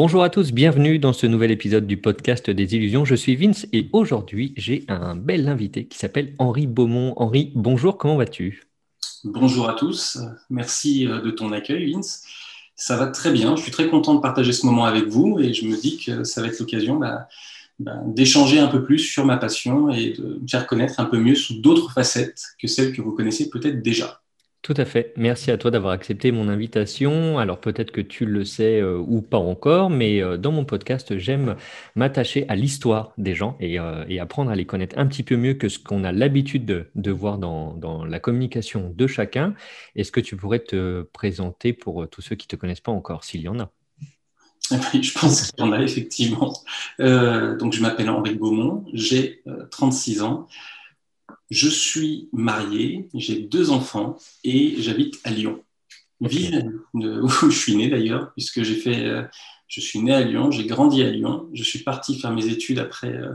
Bonjour à tous, bienvenue dans ce nouvel épisode du podcast des illusions. Je suis Vince et aujourd'hui j'ai un bel invité qui s'appelle Henri Beaumont. Henri, bonjour, comment vas-tu? Bonjour à tous, merci euh, de ton accueil Vince. Ça va très bien, je suis très content de partager ce moment avec vous et je me dis que ça va être l'occasion bah, bah, d'échanger un peu plus sur ma passion et de me faire connaître un peu mieux sous d'autres facettes que celles que vous connaissez peut-être déjà. Tout à fait. Merci à toi d'avoir accepté mon invitation. Alors peut-être que tu le sais euh, ou pas encore, mais euh, dans mon podcast, j'aime m'attacher à l'histoire des gens euh, et, apprendre à les connaître un petit peu mieux que ce qu'on a l'habitude de, voir dans, dans, la communication de chacun. Est-ce que tu pourrais te présenter pour tous ceux qui ne te connaissent pas encore, s'il y en a? Je pense qu'il y en a effectivement. donc, je m'appelle Henri Beaumont, j'ai 36 ans. Je suis marié, j'ai deux enfants et j'habite à Lyon, ville où je suis né d'ailleurs, puisque j'ai fait, euh, je suis né à Lyon, j'ai grandi à Lyon, je suis parti faire mes études après euh,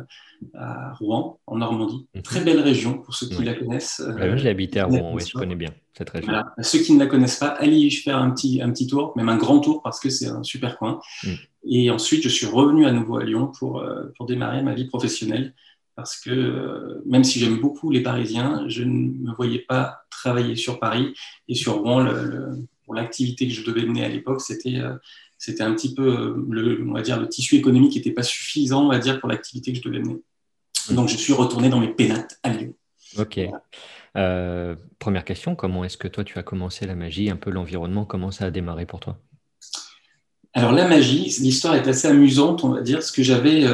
à Rouen, en Normandie. Mhm. Très belle région pour ceux qui la connaissent. Euh, j'ai habité à Rouen, oui, je connais bien cette région. Ceux qui ne la connaissent pas, allez faire un petit, un petit tour, même un grand tour parce que c'est un super coin. Mm. Et ensuite, je suis revenu à nouveau à Lyon pour, pour démarrer ma vie professionnelle parce que euh, même si j'aime beaucoup les Parisiens, je ne me voyais pas travailler sur Paris et sur Rouen. pour l'activité que je devais mener à l'époque, c'était euh, c'était un petit peu euh, le, on va dire, le tissu économique n'était pas suffisant, on va dire, pour l'activité que je devais mener. Donc, je suis retourné dans mes pénates à Lyon. Ok. première question, comment est-ce que toi tu as commencé la magie, un peu l'environnement, comment ça a démarré pour toi? Alors la magie, l'histoire est assez amusante, on va dire, parce que j'avais,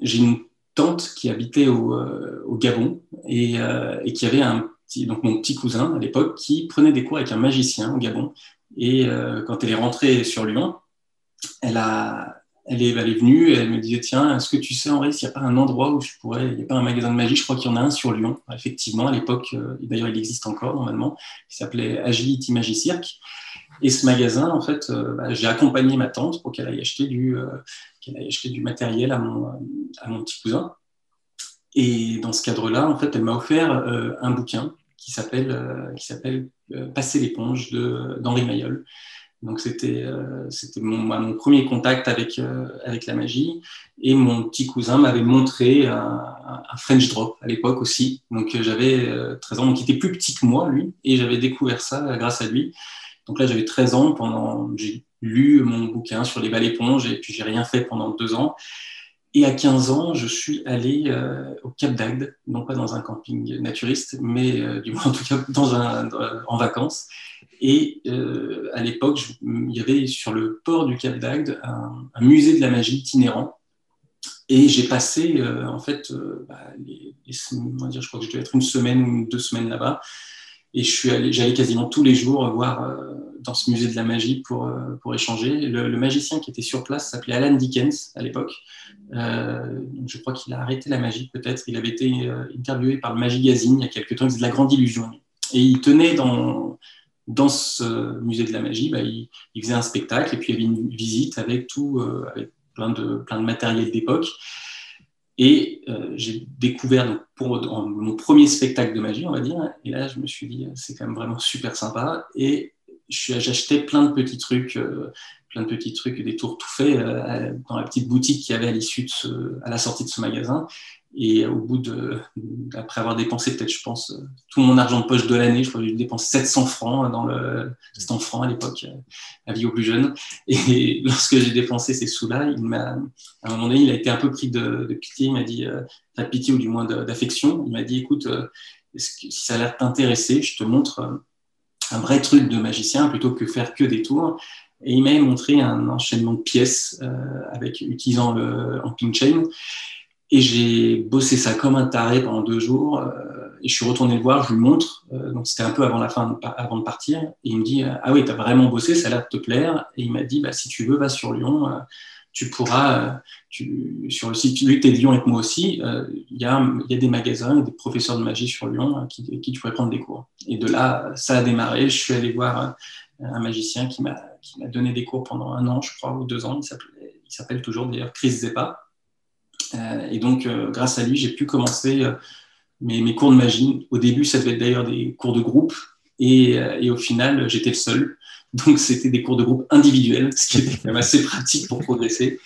j'ai une tante qui habitait au, euh, Gabon euh, et, qui avait un petit, donc mon petit cousin à l'époque qui prenait des cours avec un magicien au Gabon. Et euh, quand elle est rentrée sur Lyon, elle, a, elle, est, elle est venue et elle me disait Tiens, est-ce que tu sais, Henri, s'il n'y a pas un endroit où je pourrais. Il n'y a pas un magasin de magie, je crois qu'il y en a un sur Lyon. Effectivement, à l'époque, d'ailleurs, il existe encore normalement, il s'appelait Agility Magicirque. Et ce magasin, en fait, bah, j'ai accompagné ma tante pour qu'elle aille acheter du, qu'elle a acheté du matériel à mon, à mon petit cousin. Et dans ce cadre-là, en fait, elle m'a offert euh, un bouquin qui s'appelle euh, qui euh, Passer l'éponge d'Henri Mayol. Donc c'était mon, mon, premier contact avec avec la magie et mon petit cousin m'avait montré un, French drop à l'époque aussi. Donc j'avais 13 ans, donc il était plus petit que moi lui et j'avais découvert ça grâce à lui. Donc là j'avais 13 ans pendant lu mon bouquin sur les balles éponges et puis j'ai rien fait pendant deux ans. Et à 15 ans, je suis allé euh, au Cap d'Agde, non pas dans un camping naturiste, mais euh, du moins en tout cas dans un, en vacances. Et euh, à l'époque, il y avait sur le port du Cap d'Agde un, musée de la magie itinérant. Et j'ai passé, en fait, bah, dire, je crois que je devais être une semaine ou deux semaines là-bas. Et j'allais quasiment tous les jours voir dans ce musée de la magie pour, euh, pour échanger. Le, magicien qui était sur place s'appelait Alan Dickens à l'époque. Euh, je crois qu'il a arrêté la magie peut-être. Il avait été euh, interviewé par le Magazine il y a quelques temps. Il faisait de la grande illusion. Et il tenait dans, dans ce musée de la magie, bah, il, faisait un spectacle et puis il y avait une visite avec tout, avec plein de, plein de matériel d'époque. Et j'ai découvert pour mon premier spectacle de magie, on va dire. Et là, je me suis dit, c'est quand même vraiment super sympa. Et j'achetais plein de petits trucs, euh, plein de petits trucs, des tours tout faits euh, dans la petite boutique qu'il y avait à l'issue de ce, à la sortie de ce magasin. Et au bout de, après avoir dépensé peut-être, je pense, tout mon argent de poche de l'année, je crois que j'ai dépensé 700 francs dans le, c'était en francs à l'époque, à vie au plus jeune. Et lorsque j'ai dépensé ces sous-là, il m'a, à un moment donné, il a été un peu pris de, pitié. Il m'a dit, euh, pas pitié ou du moins d'affection. Il m'a dit, écoute, euh, si ça a l'air de t'intéresser, je te montre un vrai truc de magicien plutôt que faire que des tours. Et il m'a montré un enchaînement de pièces euh, avec utilisant le ping chain. Et j'ai bossé ça comme un taré pendant deux jours. Euh, et je suis retourné le voir, je lui montre. Euh, donc c'était un peu avant la fin, avant de partir. Et il me dit Ah oui, tu as vraiment bossé, ça a l'air de te plaire. Et il m'a dit bah, Si tu veux, va sur Lyon tu pourras, euh, sur le site, lui, tu es Lyon avec moi aussi, euh, il y, a, y, a, des magasins, des professeurs de magie sur Lyon hein, qui, tu pourrais prendre des cours. Et de là, ça a démarré. Je suis allé voir un magicien qui m'a donné des cours pendant un an, je crois, ou deux ans. Il s'appelle toujours d'ailleurs Chris Zeppa. et donc, grâce à lui, j'ai pu commencer mes, mes, cours de magie. Au début, ça devait être d'ailleurs des cours de groupe. Et, et au final, j'étais le seul. Donc, c'était des cours de groupe individuels, ce qui était quand même assez pratique pour progresser.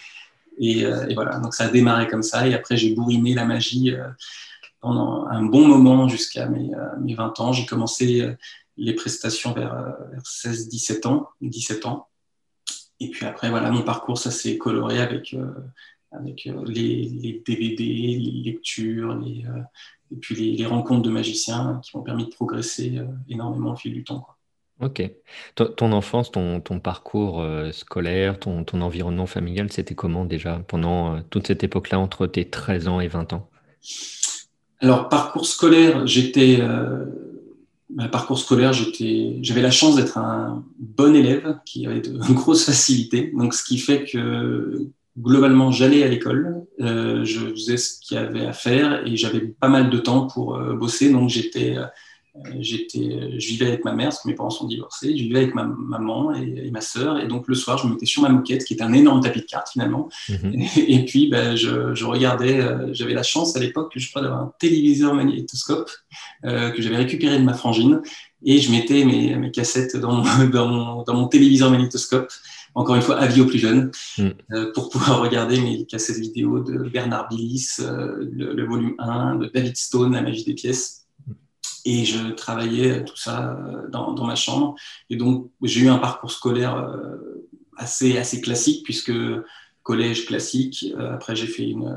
Et, voilà, donc ça a démarré comme ça. Et après, j'ai bourriné la magie pendant un bon moment jusqu'à mes, mes, 20 ans. J'ai commencé les prestations vers, vers 16-17 ans, 17 ans. Et puis après, voilà, mon parcours, ça s'est coloré avec, euh, avec euh, les, DVD, les lectures, euh, et puis les, rencontres de magiciens qui m'ont permis de progresser énormément au fil du temps. Ok. Ton, enfance, ton, parcours scolaire, ton, environnement familial, c'était comment déjà pendant toute cette époque-là, entre tes 13 ans et 20 ans? Alors, parcours scolaire, j'étais ma parcours scolaire, j'avais la chance d'être un bon élève qui avait de grosses facilités. Donc, ce qui fait que globalement, j'allais à l'école, euh, je faisais ce qu'il y avait à faire et j'avais pas mal de temps pour euh, bosser. Donc, j'étais euh, j'étais, je vivais avec ma mère, parce que mes parents sont divorcés, je vivais avec ma maman et, ma sœur, et donc le soir, je me mettais sur ma moquette, qui est un énorme tapis de cartes finalement, mhm. et, puis ben, je, je, regardais, euh, j'avais la chance à l'époque, je crois, d'avoir un téléviseur magnétoscope euh, que j'avais récupéré de ma frangine, et je mettais mes, mes cassettes dans, dans, mon, dans, mon, téléviseur magnétoscope, encore une fois, avis aux plus jeunes, mhm. euh, pour pouvoir regarder mes cassettes vidéo de Bernard Billis, le, le, volume 1, de David Stone, La magie des pièces. Et je travaillais tout ça euh, dans, dans ma chambre. Et donc, j'ai eu un parcours scolaire euh, assez, assez classique, puisque collège classique. Euh, après, j'ai fait une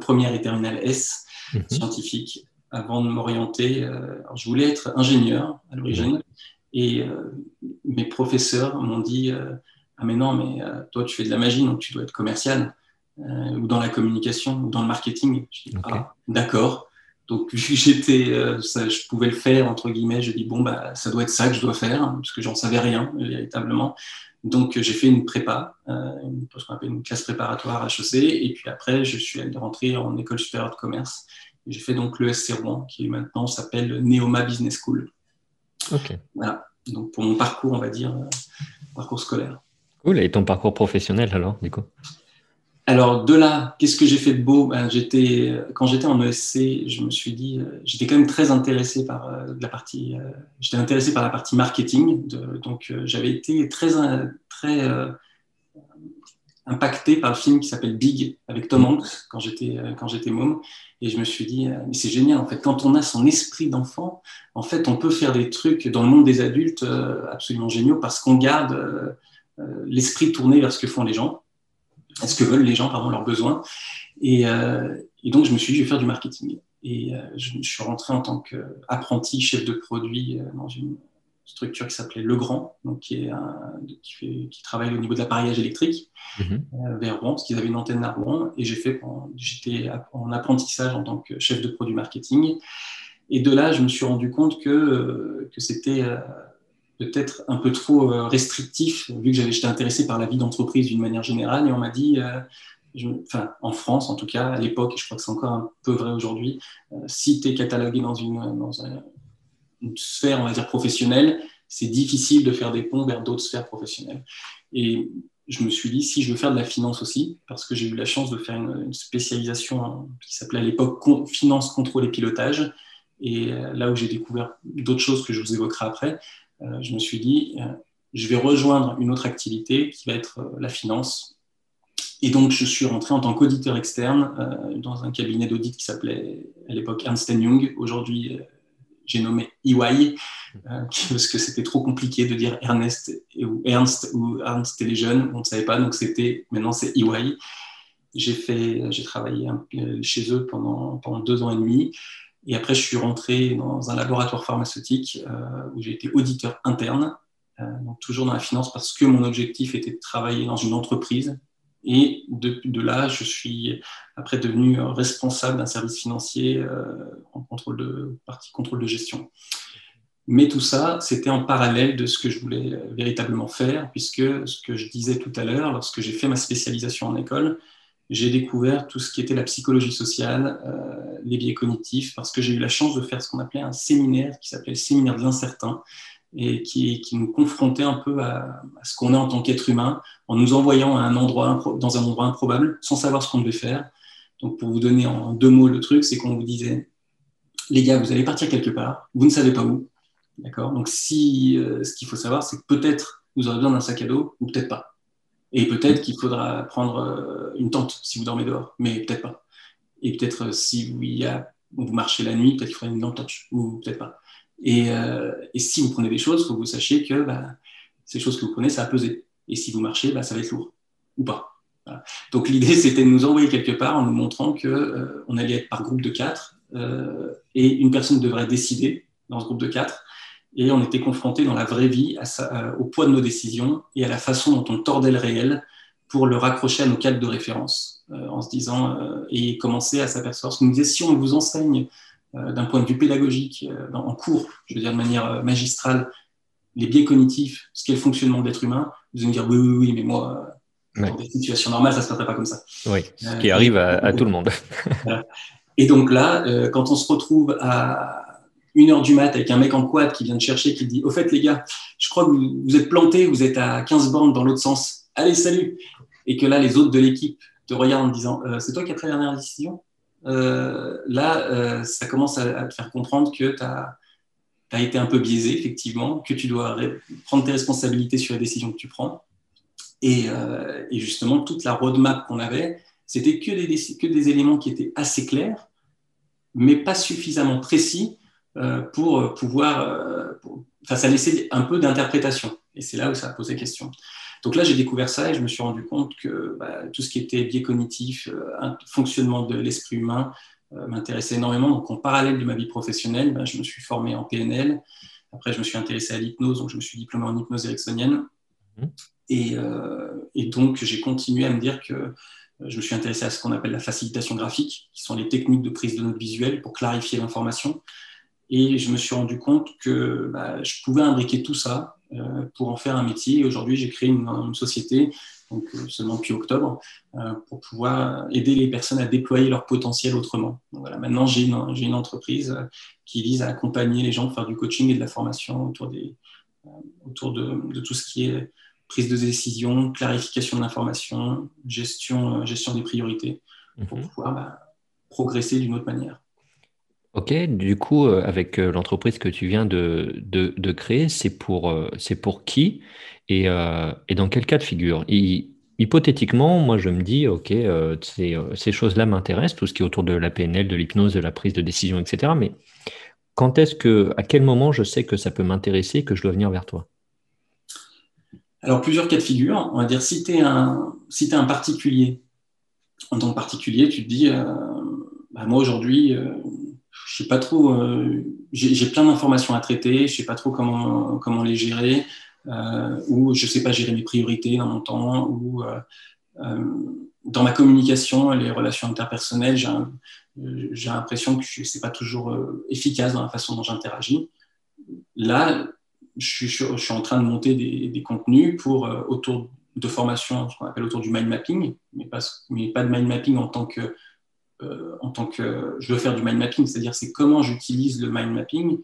première et terminale S, mhm. scientifique, avant de m'orienter. je voulais être ingénieur à l'origine. Et mes professeurs m'ont dit Ah, mais non, mais toi, tu fais de la magie, donc tu dois être commercial, ou dans la communication, ou dans le marketing. Je dis Ah, d'accord. Donc, j'étais, euh, je pouvais le faire, entre guillemets, je dis, bon, bah, ça doit être ça que je dois faire, hein, parce que j'en savais rien, véritablement. Donc, j'ai fait une prépa, euh, une, ce qu'on appelle une classe préparatoire à HEC, et puis après, je suis allé rentrer en école supérieure de commerce. J'ai fait donc l'ESC Rouen, qui maintenant s'appelle Neoma Business School. Ok. Voilà. Donc, pour mon parcours, on va dire, euh, parcours scolaire. Cool. Et ton parcours professionnel, alors, du coup? Alors de là, qu'est-ce que j'ai fait de beau? Ben, j'étais, Quand j'étais en ESC, je me suis dit, euh, j'étais quand même très intéressé par euh, la partie, euh, j'étais intéressé par la partie marketing, donc j'avais été très, très impacté par le film qui s'appelle Big avec Tom Hanks quand j'étais quand j'étais môme, et je me suis dit, mais c'est génial en fait, quand on a son esprit d'enfant, en fait, on peut faire des trucs dans le monde des adultes absolument géniaux parce qu'on garde l'esprit tourné vers ce que font les gens à ce que veulent les gens, pardon, leurs besoins. Et, euh, et, donc, je me suis dit, je vais faire du marketing. Et euh, je, suis rentré en tant qu'apprenti chef de produit euh, dans une structure qui s'appelait Legrand, donc qui, est un, qui, fait, qui, travaille au niveau de l'appareillage électrique mhm. vers Rouen, parce qu'ils avaient une antenne à Rouen. Et j'ai fait, j'étais en apprentissage en tant que chef de produit marketing. Et de là, je me suis rendu compte que, que c'était peut-être un peu trop euh, restrictif, vu que j'étais intéressé par la vie d'entreprise d'une manière générale. Et on m'a dit, euh, en France en tout cas, à l'époque, et je crois que c'est encore un peu vrai aujourd'hui, euh, si tu es catalogué dans, une, dans une sphère, on va dire, professionnelle, c'est difficile de faire des ponts vers d'autres sphères professionnelles. Et je me suis dit, si je veux faire de la finance aussi, parce que j'ai eu la chance de faire une, spécialisation qui s'appelait à l'époque finance, contrôle et pilotage, et là où j'ai découvert d'autres choses que je vous évoquerai après, je me suis dit, euh, je vais rejoindre une autre activité qui va être euh, la finance. Et donc, je suis rentré en tant qu'auditeur externe dans un cabinet d'audit qui s'appelait à l'époque Ernst Young. Aujourd'hui, j'ai nommé EY, parce que c'était trop compliqué de dire Ernest ou Ernst ou Ernst et on ne savait pas, donc c'était maintenant c'est EY. J'ai travaillé chez eux pendant deux ans et demi. Et après, je suis rentré dans un laboratoire pharmaceutique euh, où j'ai été auditeur interne, euh, donc toujours dans la finance parce que mon objectif était de travailler dans une entreprise. Et de, là, je suis après devenu responsable d'un service financier euh, en contrôle de partie contrôle de gestion. Mais tout ça, c'était en parallèle de ce que je voulais véritablement faire, puisque ce que je disais tout à l'heure, lorsque j'ai fait ma spécialisation en école, j'ai découvert tout ce qui était la psychologie sociale, euh, les biais cognitifs, parce que j'ai eu la chance de faire ce qu'on appelait un séminaire qui s'appelait séminaire de l'incertain et qui, qui, nous confrontait un peu à, ce qu'on est en tant qu'être humain en nous envoyant à un endroit, dans un endroit improbable sans savoir ce qu'on devait faire. Donc, pour vous donner en deux mots le truc, c'est qu'on vous disait, les gars, vous allez partir quelque part, vous ne savez pas où, D'accord? Donc, si, ce qu'il faut savoir, c'est que peut-être vous aurez besoin d'un sac à dos ou peut-être pas. Et peut-être qu'il faudra prendre une tente si vous dormez dehors, mais peut-être pas. Et peut-être si vous, marchez la nuit, peut-être qu'il faudra une lampe torche ou peut-être pas. Et, et, si vous prenez des choses, il faut que vous sachiez que bah, ces choses que vous prenez, ça va peser. Et si vous marchez, bah, ça va être lourd ou pas. Donc l'idée, c'était de nous envoyer quelque part en nous montrant qu'on euh, on allait être par groupe de quatre euh, et une personne devrait décider dans ce groupe de quatre. Et on était confronté dans la vraie vie à au poids de nos décisions et à la façon dont on tordait le réel pour le raccrocher à nos cadres de référence, euh, en se disant et commencer à s'apercevoir. Nous disait si on vous enseigne d'un point de vue pédagogique, en cours, je veux dire de manière magistrale, les biais cognitifs, ce qu'est le fonctionnement de l'être humain, vous allez me dire oui, oui, oui, mais moi, dans des situations normales, ça ne se passerait pas comme ça. Oui, ce qui arrive à, tout le monde. Et donc là, euh, quand on se retrouve à une heure du mat avec un mec en quad qui vient de chercher, qui dit Au fait, les gars, je crois que vous, êtes plantés, vous êtes à 15 bornes dans l'autre sens. Allez, salut. Et que là, les autres de l'équipe te regardent en disant euh, C'est toi qui as pris la dernière décision? Euh, Là, ça commence à, te faire comprendre que tu as, été un peu biaisé, effectivement, que tu dois prendre tes responsabilités sur les décisions que tu prends. Euh, et, justement, toute la roadmap qu'on avait, c'était que des, que des éléments qui étaient assez clairs, mais pas suffisamment précis euh, pour euh, pouvoir. enfin, ça laissait un peu d'interprétation. Et c'est là où ça a posé question. Donc là, j'ai découvert ça et je me suis rendu compte que bah, tout ce qui était biais cognitif, fonctionnement de l'esprit humain, m'intéressait énormément. Donc, en parallèle de ma vie professionnelle, bah, je me suis formé en PNL. Après, je me suis intéressé à l'hypnose, donc je me suis diplômé en hypnose ericksonienne. Mmh. Euh, et, donc, j'ai continué à me dire que euh, je me suis intéressé à ce qu'on appelle la facilitation graphique, qui sont les techniques de prise de notes visuelles pour clarifier l'information. Et je me suis rendu compte que bah, je pouvais imbriquer tout ça euh, pour en faire un métier. Aujourd'hui, j'ai créé une, société, donc seulement depuis octobre, pour pouvoir aider les personnes à déployer leur potentiel autrement. Donc voilà, maintenant, j'ai une, une, entreprise qui vise à accompagner les gens, faire du coaching et de la formation autour, des, autour de, de tout ce qui est prise de décision, clarification de l'information, gestion, euh, gestion des priorités, pour mhm. pouvoir bah, progresser d'une autre manière. Ok, du coup, euh, avec euh, l'entreprise que tu viens de, créer, c'est pour, pour qui? Et, et, dans quel cas de figure? Hypothétiquement, moi je me dis, ok, ces, choses-là m'intéressent, tout ce qui est autour de la PNL, de l'hypnose, de la prise de décision, etc. Mais quand est-ce que, à quel moment je sais que ça peut m'intéresser, que je dois venir vers toi? Alors, plusieurs cas de figure. On va dire, si tu es, un, si un particulier, en tant que particulier, tu te dis, euh, bah, moi aujourd'hui, euh, je sais pas trop, euh, j'ai plein d'informations à traiter, je sais pas trop comment, comment les gérer, ou je sais pas gérer mes priorités dans mon temps, ou dans ma communication, les relations interpersonnelles, j'ai l'impression que je sais pas toujours efficace dans la façon dont j'interagis. Là, je suis, en train de monter des, contenus pour, euh, autour de formation, ce qu'on appelle autour du mind mapping, mais pas, mais pas de mind mapping en tant que, euh, en tant que je veux faire du mind mapping, c'est-à-dire c'est comment j'utilise le mind mapping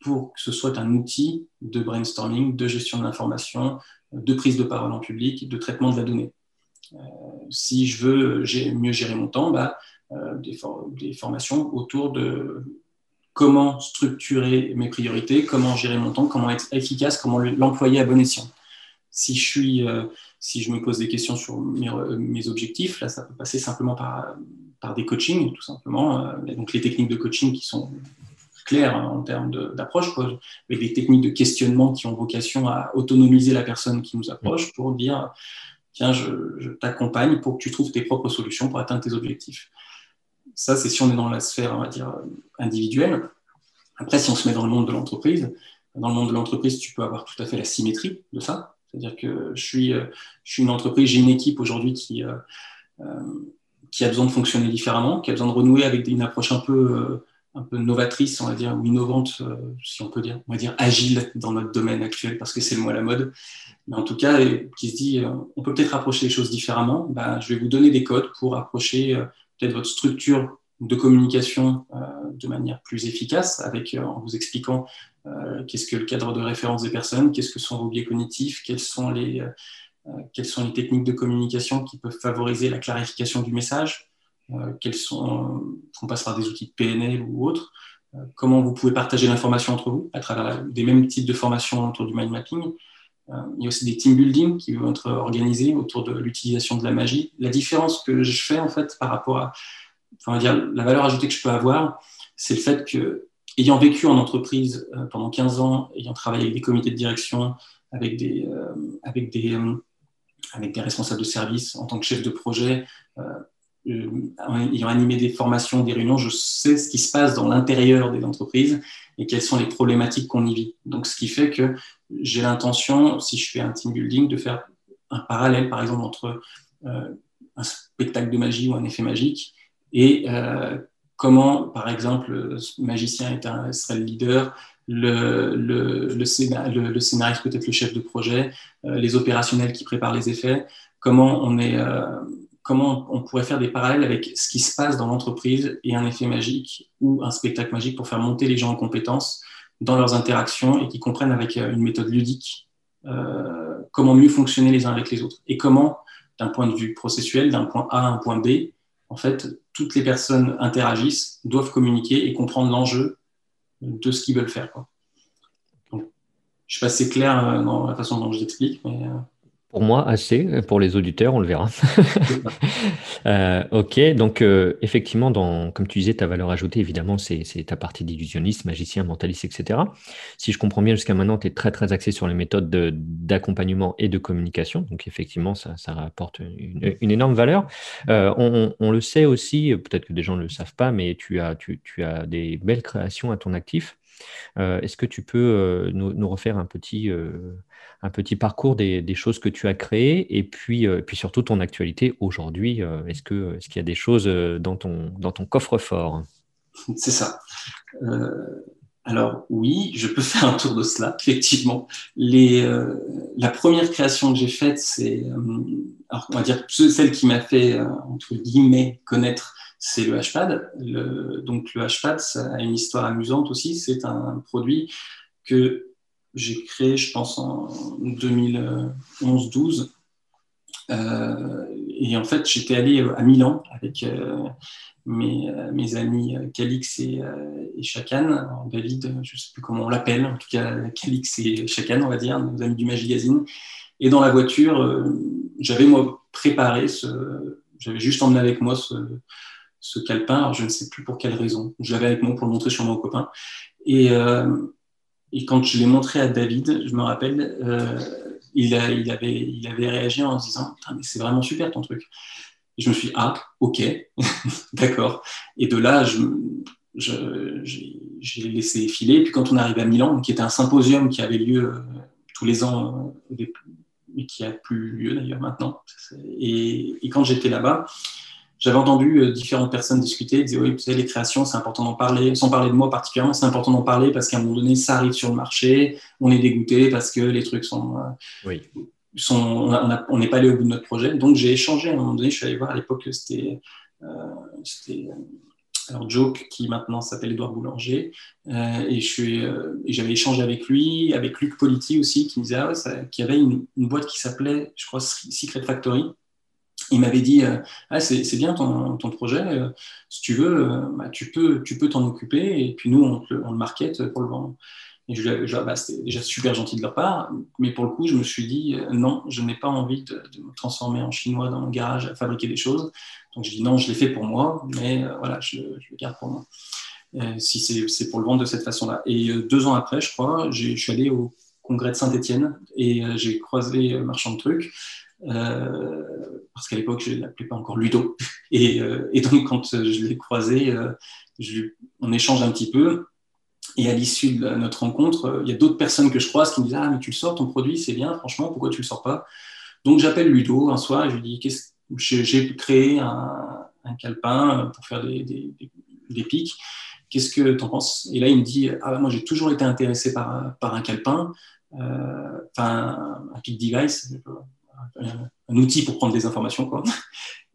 pour que ce soit un outil de brainstorming, de gestion de l'information, de prise de parole en public, de traitement de la donnée. Euh, si je veux mieux gérer mon temps, bah, des, des, formations autour de comment structurer mes priorités, comment gérer mon temps, comment être efficace, comment l'employer à bon escient. Si je, suis, euh, si je me pose des questions sur mes, objectifs, là, ça peut passer simplement par, par des coachings, tout simplement. Euh, donc, les techniques de coaching qui sont claires hein, en termes d'approche, mais des techniques de questionnement qui ont vocation à autonomiser la personne qui nous approche pour dire tiens, je, t'accompagne pour que tu trouves tes propres solutions pour atteindre tes objectifs. Ça, c'est si on est dans la sphère, on va dire, individuelle. Après, si on se met dans le monde de l'entreprise, dans le monde de l'entreprise, tu peux avoir tout à fait la symétrie de ça. C'est-à-dire que je suis, euh, je suis une entreprise, j'ai une équipe aujourd'hui qui, euh, qui a besoin de fonctionner différemment, qui a besoin de renouer avec une approche un peu, un peu novatrice, on va dire, ou innovante, si on peut dire, on va dire agile dans notre domaine actuel, parce que c'est le mot à la mode. Mais en tout cas, qui se dit, on peut peut-être approcher les choses différemment. Ben, je vais vous donner des codes pour approcher peut-être votre structure de communication euh, de manière plus efficace, avec, euh, en vous expliquant euh, qu'est-ce que le cadre de référence des personnes, qu'est-ce que sont vos biais cognitifs, quelles sont les, quelles sont les techniques de communication qui peuvent favoriser la clarification du message, quels sont, on passe par des outils de PNL ou autres, comment vous pouvez partager l'information entre vous à travers des mêmes types de formations autour du mind mapping. il y a aussi des team building qui vont être organisés autour de l'utilisation de la magie. La différence que je fais en fait par rapport à, enfin, la valeur ajoutée que je peux avoir, c'est le fait que, ayant vécu en entreprise pendant 15 ans, ayant travaillé avec des comités de direction, avec des, avec des avec des responsables de service en tant que chef de projet, euh, euh, ayant animé des formations, des réunions, je sais ce qui se passe dans l'intérieur des entreprises et quelles sont les problématiques qu'on y vit. Donc, ce qui fait que j'ai l'intention, si je fais un team building, de faire un parallèle, par exemple, entre euh, un spectacle de magie ou un effet magique et comment, par exemple, le magicien est un, serait le leader, le, le, le, scénariste peut-être le chef de projet, euh, les opérationnels qui préparent les effets, comment on, est, euh, comment on pourrait faire des parallèles avec ce qui se passe dans l'entreprise et un effet magique ou un spectacle magique pour faire monter les gens en compétences dans leurs interactions et qui comprennent avec euh, une méthode ludique comment mieux fonctionner les uns avec les autres. Et comment, d'un point de vue processuel, d'un point A à un point B, en fait, toutes les personnes interagissent, doivent communiquer et comprendre l'enjeu de ce qu'ils veulent faire. Quoi. je ne sais pas si c'est clair euh, dans la façon dont je l'explique, mais. Euh, pour moi, assez. Pour les auditeurs, on le verra. Euh, ok, donc effectivement, dans, comme tu disais, ta valeur ajoutée, évidemment, c'est ta partie d'illusionniste, magicien, mentaliste, etc. Si je comprends bien, jusqu'à maintenant, tu es très, très axé sur les méthodes d'accompagnement et de communication. Donc effectivement, ça, ça rapporte une, énorme valeur. On, on, le sait aussi, peut-être que des gens ne le savent pas, mais tu as des belles créations à ton actif. Est-ce que tu peux nous, nous, refaire un petit un petit parcours des, choses que tu as créées et puis, euh, puis surtout ton actualité aujourd'hui. Euh, est-ce qu'il est y a des choses euh, dans ton, dans ton coffre-fort? C'est ça. alors oui, je peux faire un tour de cela, effectivement. Les, la première création que j'ai faite, c'est, va dire celle qui m'a fait, entre guillemets, connaître, c'est le Hpad. Le, donc le Hpad, a une histoire amusante aussi. C'est un produit que j'ai créé, je pense, en 2011-12. Euh, et en fait, j'étais allé à Milan avec euh, mes, euh, amis Calix et, et Chacan, David, je ne sais plus comment on l'appelle, en tout cas Calix et Chacan, on va dire, nos amis du Magazine. Et dans la voiture, j'avais moi préparé. J'avais juste emmené avec moi ce, ce calepin, alors je ne sais plus pour quelle raison. Je l'avais avec moi pour le montrer sur mon copain. Et, et quand je l'ai montré à David, je me rappelle, euh, il, avait, réagi en se disant c'est vraiment super ton truc. Et je me suis dit Ah, ok, d'accord. Et de là, j'ai laissé filer. Puis quand on arrive à Milan, qui était un symposium qui avait lieu euh, tous les ans, euh, mais qui a plus lieu d'ailleurs maintenant. Et quand j'étais là-bas, j'avais entendu euh, différentes personnes discuter, dire oui, vous savez, les créations, c'est important d'en parler, sans parler de moi particulièrement, c'est important d'en parler parce qu'à un moment donné, ça arrive sur le marché, on est dégoûté parce que les trucs sont. Euh, oui. sont on n'est pas allé au bout de notre projet. Donc j'ai échangé à un moment donné, je suis allé voir à l'époque, c'était. Euh, alors Joke qui maintenant s'appelle Edouard Boulanger et je suis j'avais échangé avec lui avec Luc Politi aussi qui me disait ah qu'il y avait une, une boîte qui s'appelait je crois Secret Factory il m'avait dit euh, c'est bien ton, projet, euh, si tu veux, euh, bah, tu peux tu peux t'en occuper et puis nous on, le, market pour le vendre. Et je, bah, c'était déjà super gentil de leur part, mais pour le coup je me suis dit non, je n'ai pas envie de, me transformer en chinois dans mon garage à fabriquer des choses. Donc je dis non, je l'ai fait pour moi, mais voilà, je, le garde pour moi. si c'est pour le vendre de cette façon-là. Et deux ans après, je crois, je suis allé au congrès de Saint-Etienne et j'ai croisé Marchand de Trucs. Parce qu'à l'époque, je ne l'appelais pas encore Ludo. Et, euh, et donc, quand je l'ai croisé, euh, on échange un petit peu. Et à l'issue de notre rencontre, il y a d'autres personnes que je croise qui me disent Ah, mais tu le sors, ton produit, c'est bien, franchement, pourquoi tu ne le sors pas? Donc, j'appelle Ludo un soir et je lui dis J'ai créé un, un, calepin pour faire des, pics. Qu'est-ce que tu en penses? Et là, il me dit Ah, moi, j'ai toujours été intéressé par, par un calepin, enfin, un pic device un outil pour prendre des informations. Quoi.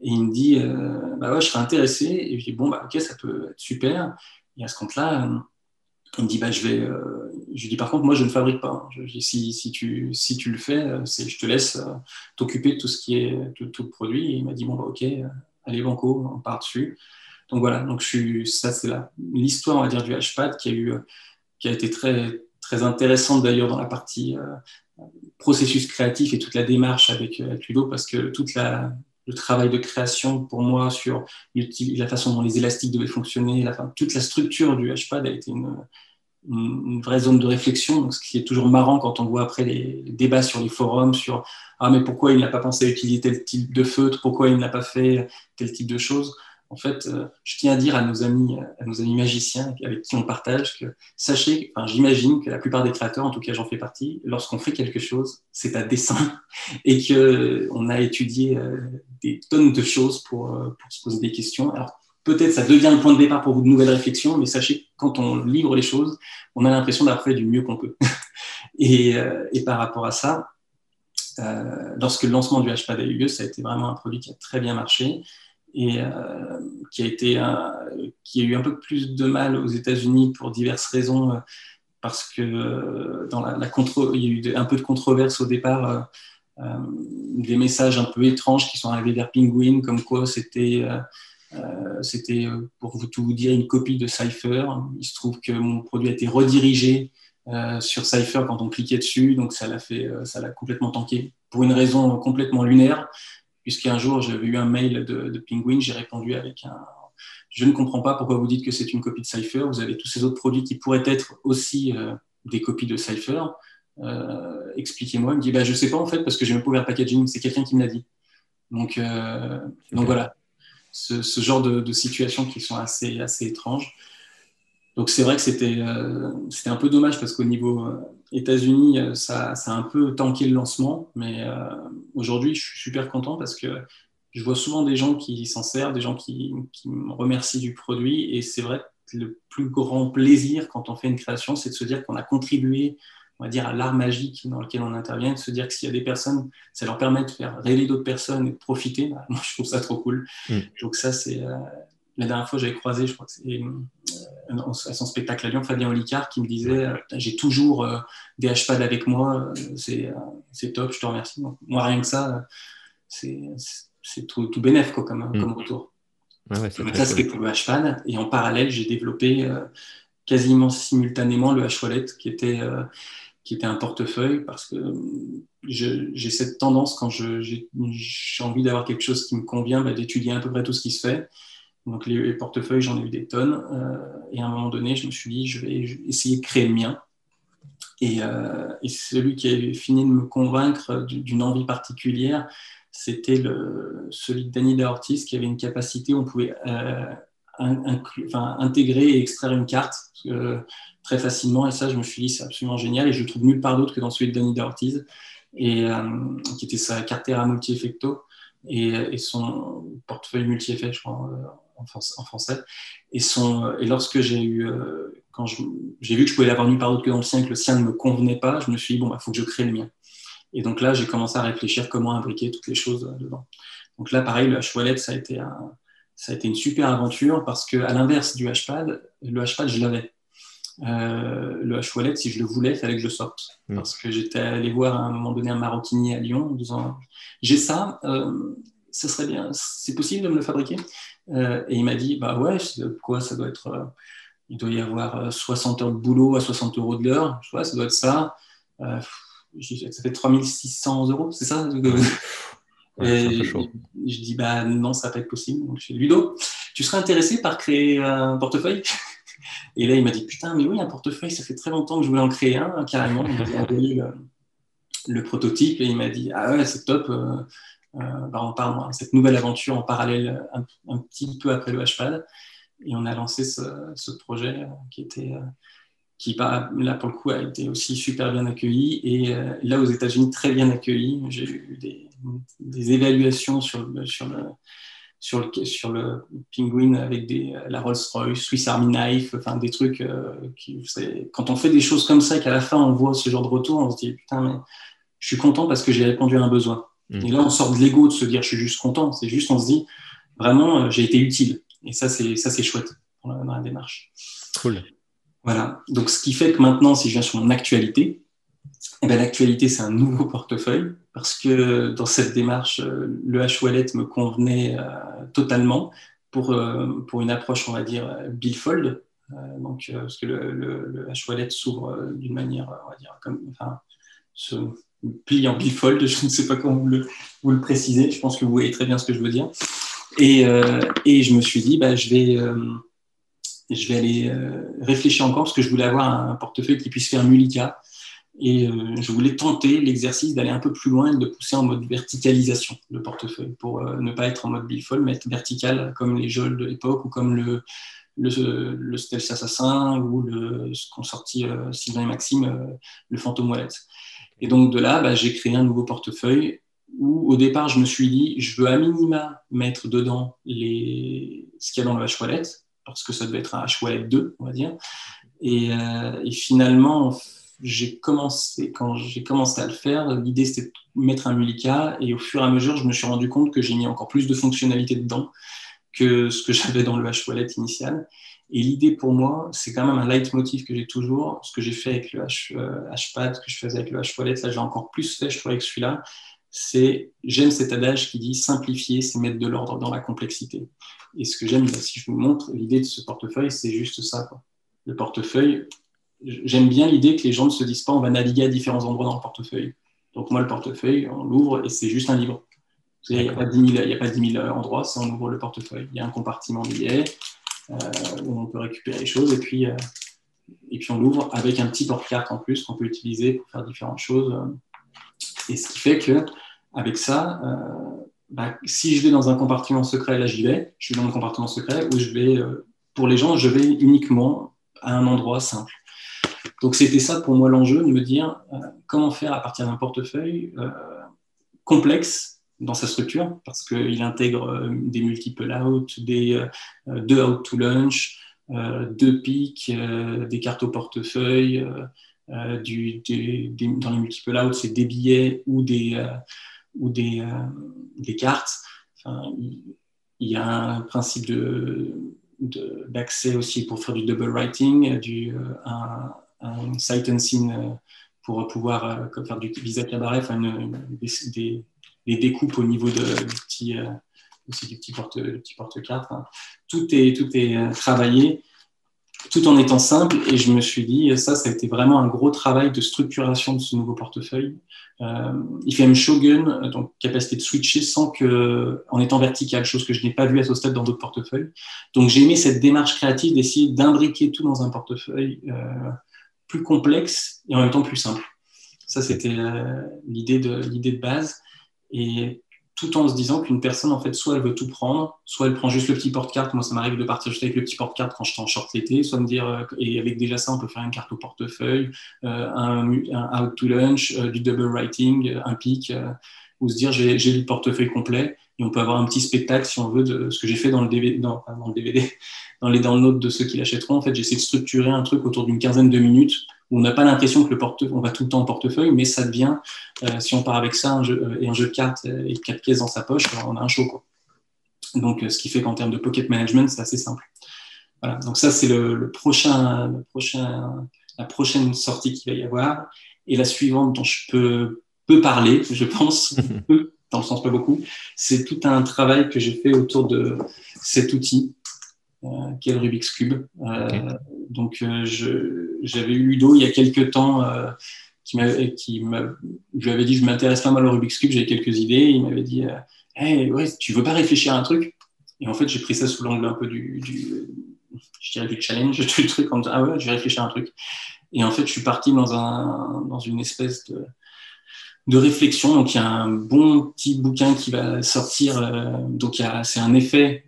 Et il me dit, euh, bah ouais, je serais intéressé. Et je dis, bon, bah, ok, ça peut être super. Et à ce compte-là, euh, il me dit, bah, je vais. Euh, je lui dis, par contre, moi, je ne fabrique pas. Je dis, si, si, tu, si tu le fais, je te laisse t'occuper de tout ce qui est tout, le produit. Et il m'a dit, bon, bah, ok, allez, Banco, on part dessus. donc voilà, donc je ça c'est l'histoire, on va dire, du Hpad qui a, eu, qui a été très, très intéressante d'ailleurs dans la partie processus créatif et toute la démarche avec, avec Ludo, parce que toute la, le travail de création pour moi sur la façon dont les élastiques devaient fonctionner, la, toute la structure du HPAD a été une, une, vraie zone de réflexion. Donc, ce qui est toujours marrant quand on voit après les, débats sur les forums sur ah mais pourquoi il n'a pas pensé à utiliser tel type de feutre, pourquoi il n'a pas fait tel type de choses? En fait, euh, je tiens à dire à nos amis, à nos amis magiciens avec qui on partage que sachez, enfin, j'imagine que la plupart des créateurs, en tout cas j'en fais partie, lorsqu'on fait quelque chose, c'est à dessein et que on a étudié euh, des tonnes de choses pour, euh, se poser des questions. Alors peut-être ça devient le point de départ pour de nouvelles réflexions, mais sachez que quand on livre les choses, on a l'impression d'avoir fait du mieux qu'on peut. et, par rapport à ça, euh, lorsque le lancement du HPAD a eu lieu, ça a été vraiment un produit qui a très bien marché et euh, qui, a été qui a eu un peu plus de mal aux États-Unis pour diverses raisons, euh, parce que euh, dans la, il y a eu un peu de controverse au départ, des messages un peu étranges qui sont arrivés vers Penguin, comme quoi c'était c'était pour vous tout vous dire une copie de Cypher. Il se trouve que mon produit a été redirigé sur Cypher quand on cliquait dessus, donc ça l'a fait, ça l'a complètement tanké pour une raison complètement lunaire puisqu'un jour j'avais eu un mail de, Penguin, j'ai répondu avec un je ne comprends pas pourquoi vous dites que c'est une copie de Cypher. Vous avez tous ces autres produits qui pourraient être aussi euh, des copies de Cypher. Euh, expliquez-moi. Il me dit bah, Je ne sais pas en fait parce que j'ai même pas ouvert le packaging. C'est quelqu'un qui me l'a dit. Donc, euh, donc voilà, ce, genre de, de, situations qui sont assez, assez étranges. Donc c'est vrai que c'était euh, un peu dommage parce qu'au niveau euh, États-Unis, euh, ça, ça, a un peu tanké le lancement. Mais aujourd'hui, je suis super content parce que je vois souvent des gens qui s'en servent, des gens qui, qui, me remercient du produit. Et c'est vrai que le plus grand plaisir quand on fait une création, c'est de se dire qu'on a contribué on va dire, à l'art magique dans lequel on intervient, de se dire que s'il y a des personnes, ça leur permet de faire rêver d'autres personnes et de profiter, bah, moi je trouve ça trop cool. Mm. Donc ça, c'est la dernière fois, j'avais croisé, je crois que c'est euh, à son spectacle à Lyon, Fabien Olicard, qui me disait euh, J'ai toujours euh, des HPAD avec moi, c'est top, je te remercie. moi, rien que ça, c'est tout, tout bénef quoi, comme, mm. comme retour. Ouais, ça, c'était pour le HPAD. Et en parallèle, j'ai développé quasiment simultanément le H-Wallet, qui était qui était un portefeuille parce que j'ai cette tendance quand j'ai envie d'avoir quelque chose qui me convient bah, d'étudier à peu près tout ce qui se fait donc les, portefeuilles, j'en ai eu des tonnes. Euh, et à un moment donné, je me suis dit, je vais essayer de créer le mien. Et, euh, celui qui a fini de me convaincre d'une envie particulière, c'était celui de Danny Ortiz qui avait une capacité, on pouvait euh, intégrer et extraire une carte très facilement. Et ça, je me suis dit, c'est absolument génial. Et je le trouve nulle part d'autre que dans celui de Danny Ortiz, et, qui était sa Cartera multi-effecto et, et, son portefeuille multi-effet, je crois, en, français. Et, son, et lorsque j'ai eu, euh, quand j'ai vu que je pouvais l'avoir nulle part d'autre que dans le sien, que le sien ne me convenait pas, je me suis dit, bon, il bah, faut que je crée le mien. Et donc là, j'ai commencé à réfléchir comment imbriquer toutes les choses euh, dedans. Donc là, pareil, le H-Wallet, ça a été ça a été une super aventure parce que à l'inverse du H-Pad, le H-Pad, je l'avais. Euh, le H-Wallet, si je le voulais, il fallait que je sorte. Mm. Parce que j'étais allé voir à un moment donné un maroquinier à Lyon en disant J'ai ça, ça serait bien, c'est possible de me le fabriquer euh, et il m'a dit, bah ouais, quoi, ça doit être, euh, il doit y avoir 60 euh, heures de boulot à 60 euros de l'heure, vois, ça doit être ça. ça fait 3600 euros, c'est ça et je, dis, bah non, ça va pas être possible. Donc, je dis, Ludo, tu serais intéressé par créer un portefeuille? Et là, il m'a dit, putain, mais oui, un portefeuille, ça fait très longtemps que je voulais en créer un, carrément. Il m'a envoyé le, le, prototype et il m'a dit, ah ouais, c'est top. Euh, bah, on parle de cette nouvelle aventure en parallèle un, petit peu après le HPAD. Et on a lancé ce, projet euh, qui était euh, qui là pour le coup a été aussi super bien accueilli et là aux États-Unis très bien accueilli. J'ai eu des, évaluations sur le, sur le sur le sur le Penguin avec des, la Rolls-Royce, Swiss Army Knife, enfin des trucs qui quand on fait des choses comme ça qu'à la fin on voit ce genre de retour, on se dit putain mais je suis content parce que j'ai répondu à un besoin. Mm. Et là, on sort de l'ego de se dire je suis juste content. C'est juste, on se dit vraiment, euh, j'ai été utile. Et ça, c'est ça, c'est chouette dans la, démarche. Cool. Voilà. Donc, ce qui fait que maintenant, si je viens sur mon actualité, eh ben, l'actualité, c'est un nouveau portefeuille parce que dans cette démarche, euh, le H-Wallet me convenait euh, totalement pour, pour une approche, on va dire, billfold. donc, parce que le, le, H-wallet s'ouvre d'une manière, on va dire, comme, enfin, se plie en billfold, je ne sais pas comment vous le, précisez, je pense que vous voyez très bien ce que je veux dire. Et, et je me suis dit, bah, je vais je vais aller réfléchir encore parce que je voulais avoir un portefeuille qui puisse faire Mulika. Et euh, je voulais tenter l'exercice d'aller un peu plus loin et de pousser en mode verticalisation le portefeuille pour euh, ne pas être en mode billfold, mais être vertical comme les jeux de l'époque ou comme le, le, le Stealth Assassin ou le, ce qu'ont sorti euh, Sylvain et Maxime, le Phantom Wallet. Et donc de là, bah, j'ai créé un nouveau portefeuille où au départ, je me suis dit, je veux à minima mettre dedans ce qu'il y a dans le H-Wallet, parce que ça devait être un H-Wallet 2, on va dire. Et, et finalement, j'ai commencé, quand j'ai commencé à le faire, l'idée c'était de mettre un Mulika et au fur et à mesure, je me suis rendu compte que j'ai mis encore plus de fonctionnalités dedans que ce que j'avais dans le H-Wallet initial. Et l'idée pour moi, c'est quand même un leitmotiv que j'ai toujours, ce que j'ai fait avec le H, euh, pad ce que je faisais avec le H-Wallet, là j'ai encore plus fait, je trouve, avec celui-là, c'est j'aime cet adage qui dit simplifier, c'est mettre de l'ordre dans la complexité. Et ce que j'aime, si je vous montre, l'idée de ce portefeuille, c'est juste ça. Le portefeuille, j'aime bien l'idée que les gens ne se disent pas on va naviguer à différents endroits dans le portefeuille. Donc moi, le portefeuille, on l'ouvre et c'est juste un livre. Il n'y a, pas 10 000, endroits, c'est on ouvre le portefeuille. Il y a un compartiment billet euh, où on peut récupérer les choses et puis, euh, et puis on l'ouvre avec un petit porte-carte en plus qu'on peut utiliser pour faire différentes choses. Et ce qui fait que avec ça, euh, bah, si je vais dans un compartiment secret, là j'y vais, je vais dans un compartiment secret où je vais, pour les gens, je vais uniquement à un endroit simple. Donc c'était ça pour moi l'enjeu, de me dire euh, comment faire à partir d'un portefeuille euh, complexe dans sa structure, parce qu'il intègre euh, des multiple out, des deux out to lunch, deux pics, des cartes au portefeuille, dans les multiple out, c'est des billets ou des, ou des, des cartes. il y a un principe d'accès aussi pour faire du double writing, du, un, un sight unseen euh, pour pouvoir euh, faire du visa cabaret, enfin des, découpes au niveau de, du petit, euh, aussi du petit porte, petit porte-carte. Hein. Tout est, tout est travaillé tout en étant simple. Et je me suis dit, ça, ça a été vraiment un gros travail de structuration de ce nouveau portefeuille. Euh, il fait même Shogun, donc capacité de switcher sans que, en étant vertical, chose que je n'ai pas vue à ce stade dans d'autres portefeuilles. Donc j'ai aimé cette démarche créative d'essayer d'imbriquer tout dans un portefeuille plus complexe et en même temps plus simple. Ça, c'était euh, l'idée de, l'idée de base. Et tout en se disant qu'une personne, en fait, soit elle veut tout prendre, soit elle prend juste le petit porte-carte. Moi, ça m'arrive de partir juste avec le petit porte-carte quand je suis en short l'été, soit me dire, euh, et avec déjà ça, on peut faire une carte au portefeuille, euh, un, out to lunch, du double writing, un pic, ou se dire, j'ai, j'ai le portefeuille complet, et on peut avoir un petit spectacle, si on veut, de ce que j'ai fait dans le DVD, dans, dans le DVD, dans les downloads de ceux qui l'achèteront. En fait, j'essaie de structurer un truc autour d'une quinzaine de minutes on n'a pas l'impression que le portefeuille, on va tout le temps en portefeuille, mais ça devient, euh, si on part avec ça un jeu, euh, et un jeu de cartes et quatre pièces dans sa poche, on a un show. Quoi. Donc, euh, ce qui fait qu'en termes de pocket management, c'est assez simple. Voilà. Donc ça, c'est le, prochain, le prochain, la prochaine sortie qu'il va y avoir. Et la suivante dont je peux, peux parler, je pense, dans le sens pas beaucoup, c'est tout un travail que j'ai fait autour de cet outil euh, qui est le Rubik's Cube. Euh, donc, euh, j'avais eu Udo il y a quelques temps qui m'avait, qui m'a, je lui avais dit je m'intéresse pas mal au Rubik's Cube, j'avais quelques idées. Il m'avait dit hey, ouais, tu veux pas réfléchir à un truc? Et en fait, j'ai pris ça sous l'angle un peu du, du, je dirais du challenge, du truc en disant ah ouais, je vais réfléchir à un truc. Et en fait, je suis parti dans, un, dans une espèce de, de réflexion. Donc, il y a un bon petit bouquin qui va sortir. donc, c'est un effet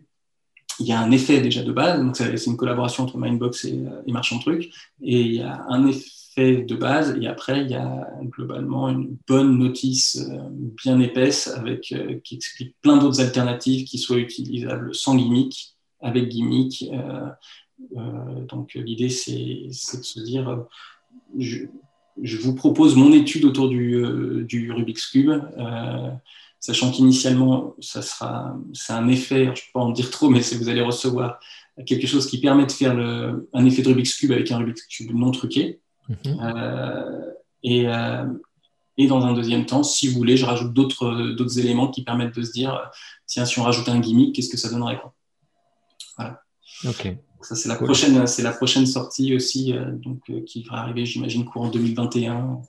il y a un effet déjà de base, donc c'est une collaboration entre Mindbox et, euh, et Marchand Truc, et il y a un effet de base, et après il y a globalement une bonne notice euh, bien épaisse avec, euh, qui explique plein d'autres alternatives qui soient utilisables sans gimmick, avec gimmick. donc l'idée c'est de se dire, je, vous propose mon étude autour du Rubik's Cube sachant qu'initialement, ça sera, c'est un effet, je ne peux pas en dire trop, mais vous allez recevoir quelque chose qui permet de faire le, un effet de Rubik's Cube avec un Rubik's Cube non truqué. Mhm. Euh, et, euh, et, dans un deuxième temps, si vous voulez, je rajoute d'autres, éléments qui permettent de se dire, tiens, si on rajoute un gimmick, qu'est-ce que ça donnerait quoi Voilà. Ok. Ça, c'est la, prochaine, c'est la prochaine sortie aussi, donc, qui va arriver, j'imagine, courant 2021.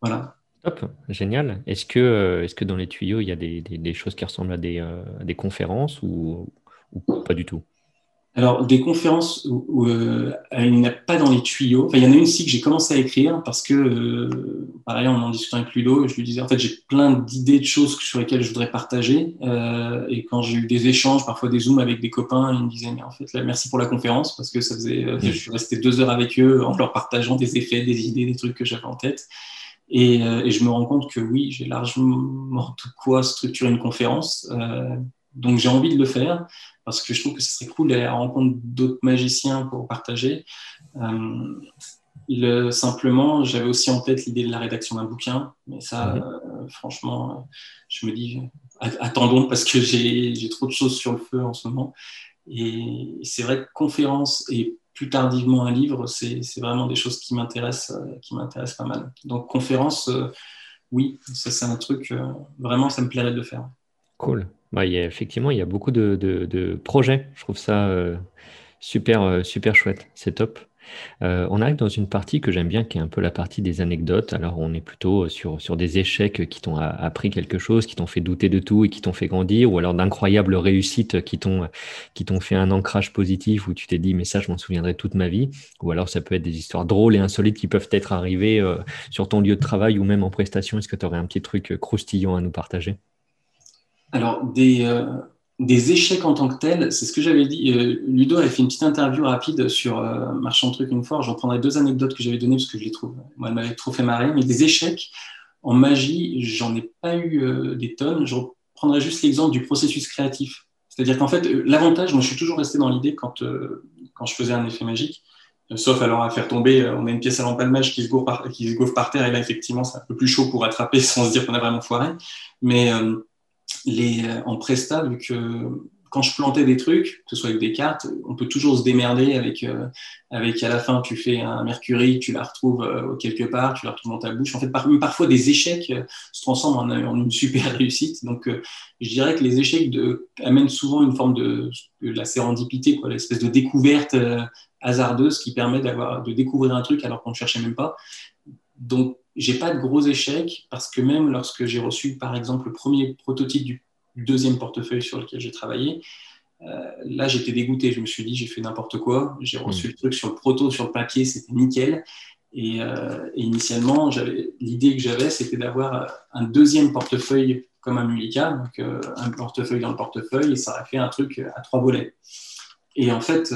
Voilà. Top, génial. Est-ce que, est-ce que dans les tuyaux, il y a des, des, choses qui ressemblent à des, des conférences ou, ou pas du tout? Alors, des conférences où, euh, il n'y a pas dans les tuyaux. Enfin, il y en a une aussi que j'ai commencé à écrire parce que, euh, pareil, en en discutant avec Ludo, je lui disais, en fait, j'ai plein d'idées de choses sur lesquelles je voudrais partager. Euh, et quand j'ai eu des échanges, parfois des zooms avec des copains, ils me disaient, mais en fait, là, merci pour la conférence parce que ça faisait, je suis resté deux heures avec eux en leur partageant des effets, des idées, des trucs que j'avais en tête. Et, et, je me rends compte que oui, j'ai largement tout quoi structurer une conférence. donc, j'ai envie de le faire parce que je trouve que ce serait cool d'aller à la rencontre d'autres magiciens pour partager. Euh, le, simplement, j'avais aussi en tête l'idée de la rédaction d'un bouquin, mais ça, mhm. euh, franchement, je me dis, attendons parce que j'ai trop de choses sur le feu en ce moment. Et c'est vrai que conférence et plus tardivement un livre, c'est vraiment des choses qui m'intéressent euh, qui m'intéressent pas mal. Donc conférence, oui, ça c'est un truc, vraiment, ça me plairait de faire. Cool. Bah, effectivement, il y a beaucoup de, projets. Je trouve ça euh, super, euh, super chouette. C'est top. Euh, on arrive dans une partie que j'aime bien, qui est un peu la partie des anecdotes. Alors, on est plutôt sur, sur des échecs qui t'ont appris quelque chose, qui t'ont fait douter de tout et qui t'ont fait grandir, ou alors d'incroyables réussites qui t'ont fait un ancrage positif où tu t'es dit, mais ça, je m'en souviendrai toute ma vie. Ou alors, ça peut être des histoires drôles et insolites qui peuvent être arrivées sur ton lieu de travail ou même en prestation. Est-ce que tu aurais un petit truc croustillant à nous partager? Alors, des, euh, des échecs en tant que tels, c'est ce que j'avais dit. Euh, Ludo avait fait une petite interview rapide sur euh, Marchand Truc une fois. J'en prendrai deux anecdotes que j'avais données parce que je les trouve. Moi, elles m'avaient trop fait marrer. Mais des échecs en magie, j'en ai pas eu des tonnes. Je reprendrai juste l'exemple du processus créatif. C'est-à-dire qu'en fait, l'avantage, moi, je suis toujours resté dans l'idée quand, quand je faisais un effet magique, sauf alors à faire tomber, on a une pièce à l'empalmage qui se gouffe par, qui se par terre, et là, effectivement, c'est un peu plus chaud pour attraper sans se dire qu'on a vraiment foiré. Mais les, euh, en Presta, vu que quand je plantais des trucs, que ce soit avec des cartes, on peut toujours se démerder avec, euh, avec à la fin, tu fais un Mercury, tu la retrouves euh, quelque part, tu la retrouves dans ta bouche. En fait, parfois, des échecs se transforment en, une super réussite. Donc, je dirais que les échecs de, amènent souvent une forme de, de la sérendipité, quoi, l'espèce de découverte hasardeuse qui permet d'avoir, de découvrir un truc alors qu'on ne cherchait même pas. Donc, j'ai pas de gros échecs parce que même lorsque j'ai reçu, par exemple, le premier prototype du deuxième portefeuille sur lequel j'ai travaillé, euh, là, j'étais dégoûté. Je me suis dit, j'ai fait n'importe quoi. J'ai reçu mm. le truc sur le proto, sur le papier, c'était nickel. Et, euh, initialement, l'idée que j'avais, c'était d'avoir un deuxième portefeuille comme un Mulika, donc euh, un portefeuille dans le portefeuille, et ça aurait fait un truc à trois volets. Et en fait,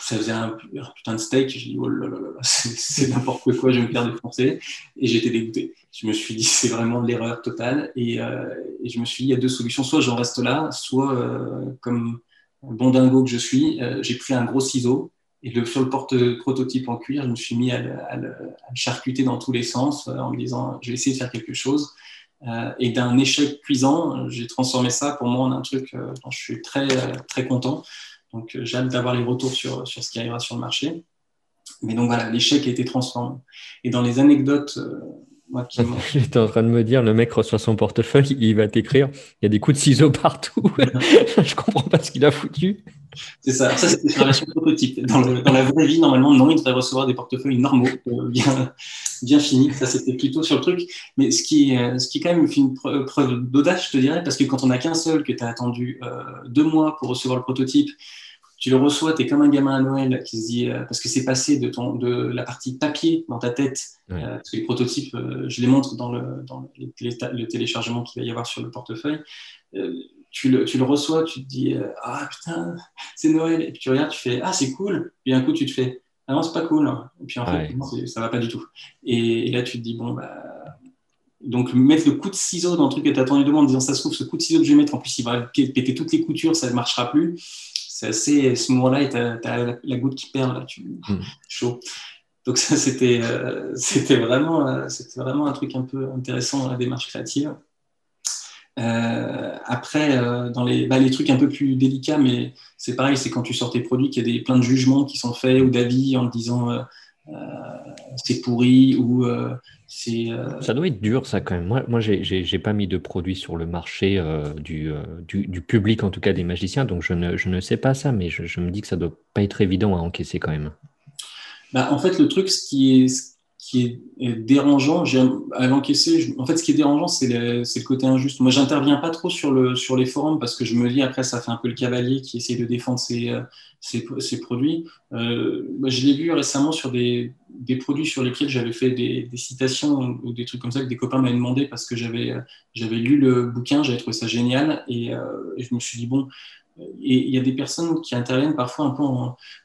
ça faisait un, putain de steak. J'ai dit, oh là là là, c'est n'importe quoi, je vais me faire défoncer. Et j'étais dégoûté. Je me suis dit, c'est vraiment l'erreur totale. Et, euh, et, je me suis dit, il y a deux solutions. Soit j'en reste là, soit, euh, comme bon dingo que je suis, euh, j'ai pris un gros ciseau. Et sur le porte-prototype en cuir, je me suis mis à le, à, le, charcuter dans tous les sens en me disant, je vais essayer de faire quelque chose. et d'un échec cuisant, j'ai transformé ça pour moi en un truc dont je suis très, très content. Donc, euh, j'ai hâte d'avoir les retours sur, sur ce qui arrivera sur le marché. Mais donc voilà, l'échec a été transformé. Et dans les anecdotes, euh, moi qui. J'étais en train de me dire, le mec reçoit son portefeuille, il va t'écrire, il y a des coups de ciseaux partout. je comprends pas ce qu'il a foutu. C'est ça. Ça, c'était sur la version prototype. Dans, dans, la vraie vie, normalement, non, il devrait recevoir des portefeuilles normaux, euh, bien, bien finis. Ça, c'était plutôt sur le truc. Mais ce qui, ce qui quand même fait une preuve d'audace, je te dirais, parce que quand on n'a qu'un seul, que tu as attendu deux mois pour recevoir le prototype, tu le reçois, tu es comme un gamin à Noël qui se dit, euh, parce que c'est passé de, ton, de la partie papier dans ta tête, euh, parce que les prototypes, euh, je les montre dans, le, dans le téléchargement qu'il va y avoir sur le portefeuille. Tu le, tu le, reçois, tu te dis, ah putain, c'est Noël. Et puis tu regardes, tu fais, ah c'est cool. Puis un coup, tu te fais, ah non, c'est pas cool. Et puis en fait, ça va pas du tout. Et, là, tu te dis, bon, bah. Donc, mettre le coup de ciseau dans le truc que tu as attendu de moi en disant, ça se trouve, ce coup de ciseau que je vais mettre, en plus, il va péter toutes les coutures, ça ne marchera plus c'est assez, ce moment-là, tu as, la, goutte qui perd, là, tu, hmm. chaud. Donc ça, c'était, euh, c'était, vraiment, euh, c'était vraiment un truc un peu intéressant dans la démarche créative. Euh, après, dans les, bah, les trucs un peu plus délicats, mais c'est pareil, c'est quand tu sors tes produits qu'il y a des, plein de jugements qui sont faits ou d'avis en disant c'est pourri ou c'est. Ça doit être dur, ça quand même. Moi, moi j'ai pas mis de produits sur le marché du, du, public, en tout cas des magiciens, donc je ne, je ne sais pas ça, mais je, je, me dis que ça doit pas être évident à encaisser quand même. Bah, en fait, le truc, ce qui est, qui est dérangeant, à l'encaisser, en fait, ce qui est dérangeant, c'est le, côté injuste. Moi, j'interviens pas trop sur, le, sur les forums parce que je me dis, après, ça fait un peu le cavalier qui essaie de défendre ses, euh, produits. Euh, bah, je l'ai vu récemment sur des, produits sur lesquels j'avais fait des, citations ou des trucs comme ça que des copains m'avaient demandé parce que j'avais lu le bouquin, j'avais trouvé ça génial et, euh, je me suis dit, bon, il y a des personnes qui interviennent parfois un peu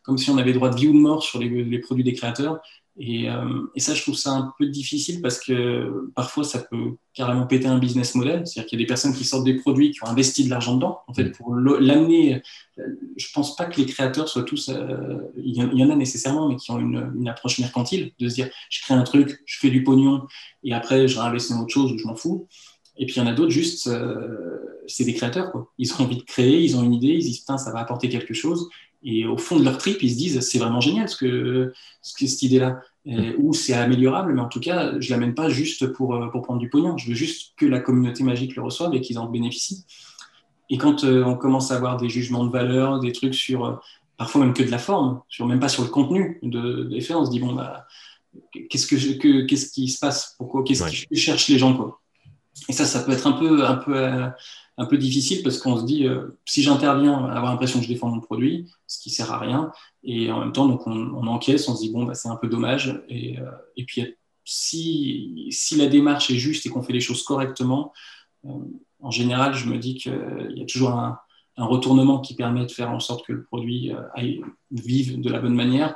comme si on avait droit de vie ou de mort sur les produits des créateurs. Et, euh, et, ça, je trouve ça un peu difficile parce que parfois, ça peut carrément péter un business model. C'est-à-dire qu'il y a des personnes qui sortent des produits, qui ont investi de l'argent dedans. En fait, pour l'amener, je pense pas que les créateurs soient tous. Euh, il, y en, a nécessairement, mais qui ont une, une, approche mercantile, de se dire je crée un truc, je fais du pognon, et après, je réinvestis dans autre chose ou je m'en fous. Et puis il y en a d'autres, juste, euh, c'est des créateurs. Quoi. Ils ont envie de créer, ils ont une idée, ils disent putain, ça va apporter quelque chose. Et au fond de leur trip, ils se disent c'est vraiment génial ce que, ce que cette idée-là. Mm. Ou c'est améliorable, mais en tout cas, je ne l'amène pas juste pour, euh, pour prendre du pognon. Je veux juste que la communauté magique le reçoive et qu'ils en bénéficient. Et quand euh, on commence à avoir des jugements de valeur, des trucs sur, euh, parfois même que de la forme, sur, même pas sur le contenu de, des faits, on se dit bon, bah, qu'est-ce, que, que, qu'est-ce qui se passe? Pourquoi Qu'est-ce ouais. qui cherche les gens quoi? Et ça, ça peut être un peu, un peu un peu difficile parce qu'on se dit, euh, si j'interviens, avoir l'impression que je défends mon produit, ce qui sert à rien. Et en même temps, donc on, on encaisse, on se dit, bon, bah, c'est un peu dommage. Et, euh, et puis, si, si, la démarche est juste et qu'on fait les choses correctement, euh, en général, je me dis qu'il y a toujours un, retournement qui permet de faire en sorte que le produit vive de la bonne manière.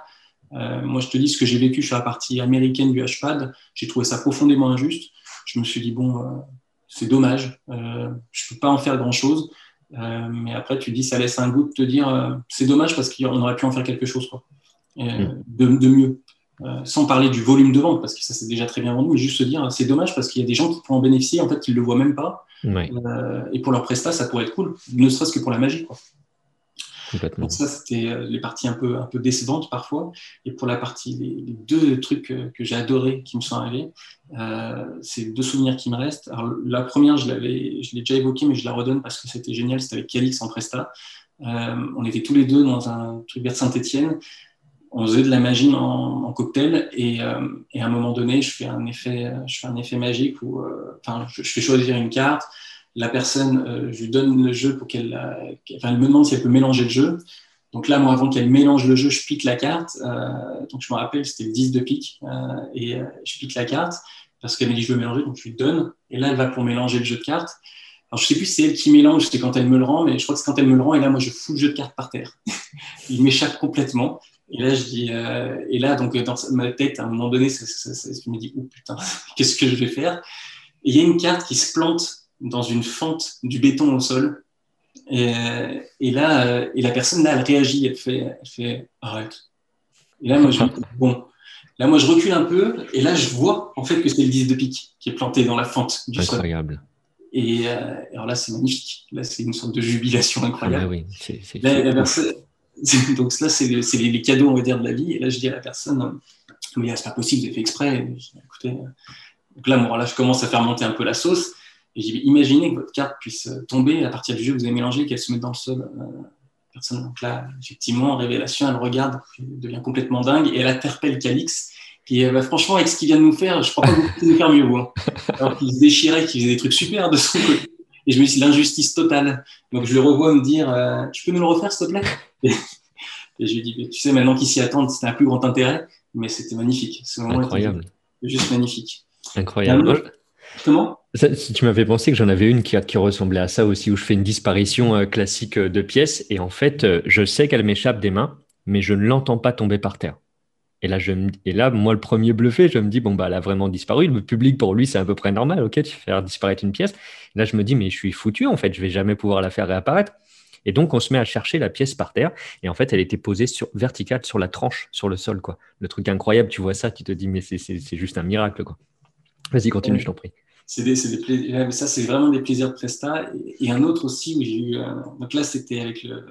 moi, je te dis ce que j'ai vécu sur la partie américaine du HPAD, j'ai trouvé ça profondément injuste. Je me suis dit, bon, c'est dommage. Euh, je ne peux pas en faire grand-chose. Euh, mais après, tu dis, ça laisse un goût de te dire, euh, c'est dommage parce qu'on aurait pu en faire quelque chose quoi. Mm. De, de, mieux. sans parler du volume de vente, parce que ça c'est déjà très bien vendu, mais juste se dire, c'est dommage parce qu'il y a des gens qui pourraient en bénéficier, en fait, qui ne le voient même pas. Oui. et pour leur prestat, ça pourrait être cool, ne serait-ce que pour la magie. Quoi. Donc ça, c'était euh, les parties un peu, un peu décevantes parfois. Et pour la partie, les, deux trucs que, j'ai adorés qui me sont arrivés, euh, c'est deux souvenirs qui me restent. Alors, la première, je l'ai déjà évoqué, mais je la redonne parce que c'était génial. C'était avec Calix en Presta. Euh, on était tous les deux dans un truc vers Saint-Etienne. On faisait de la magie en, cocktail et, euh, et, à un moment donné, je fais un effet, je fais un effet magique où, enfin, je fais choisir une carte la personne, euh, je lui donne le jeu pour qu'elle, enfin, elle me demande si elle peut mélanger le jeu. Donc là, moi, avant qu'elle mélange le jeu, je pique la carte. Euh, donc je me rappelle, c'était le 10 de pique. Euh, et euh, je pique la carte parce qu'elle m'a dit je veux mélanger, donc je lui donne. Et là, elle va pour mélanger le jeu de cartes. Alors je sais plus si c'est elle qui mélange, c'est quand elle me le rend, mais je crois que c'est quand elle me le rend. Et là, moi, je fous le jeu de cartes par terre. Il m'échappe complètement. Et là, je dis, euh, et là, donc dans ma tête, à un moment donné, ça, je me dis, oh putain, qu'est-ce que je vais faire? Et il y a une carte qui se plante dans une fente du béton au sol. Et, et là, euh, et la personne là, elle réagit, elle fait, elle fait arrête. Et là, moi, je, bon, là, moi, je recule un peu, et là, je vois en fait que c'est le 10 de pique qui est planté dans la fente du incroyable. sol. Et euh, alors là, c'est magnifique. Là, c'est une sorte de jubilation incroyable. Ah bah oui, c'est, c'est là, la personne, donc là, c'est, les, les, cadeaux, on va dire, de la vie. Et là, je dis à la personne, mais c'est pas possible, j'ai fait exprès. Écoutez, donc là, moi, là, je commence à faire monter un peu la sauce. Et j'ai imaginez que votre carte puisse tomber à partir du jeu que vous avez mélangé, qu'elle se mette dans le sol. Euh, personne. Donc là, effectivement, révélation, elle regarde, elle devient complètement dingue et elle interpelle Calix. Qui, bah, franchement, avec ce qu'il vient de nous faire, je crois pas qu'il nous faire mieux. Hein. Alors qu'il se déchirait, qu'il faisait des trucs super de son côté. Et je me dit, l'injustice totale. Donc je le revois me dire, euh, tu peux nous le refaire, s'il te plaît? Et, je lui dis, tu sais, maintenant qu'ils s'y attendent, c'était un plus grand intérêt, mais c'était magnifique. Ce moment Incroyable. juste magnifique. Incroyable. Tu m'avais pensé que j'en avais une qui, ressemblait à ça aussi, où je fais une disparition euh, classique euh, de pièces, et en fait, euh, je sais qu'elle m'échappe des mains, mais je ne l'entends pas tomber par terre. Et là, moi, le premier bluffé, je me dis, bon, bah, elle a vraiment disparu. Le public, pour lui, c'est à peu près normal. OK, tu fais disparaître une pièce. Là, je me dis, mais je suis foutu, en fait, je vais jamais pouvoir la faire réapparaître. Et donc, on se met à chercher la pièce par terre. Et en fait, elle était posée sur, verticale sur la tranche, sur le sol, quoi. Le truc incroyable, tu vois ça, tu te dis, mais c'est juste un miracle, quoi. Vas-y, continue, ouais. je t'en prie c'est des, des plaisirs, ça c'est vraiment des plaisirs de Presta. Et, et, un autre aussi où j'ai eu, euh, donc là c'était avec le,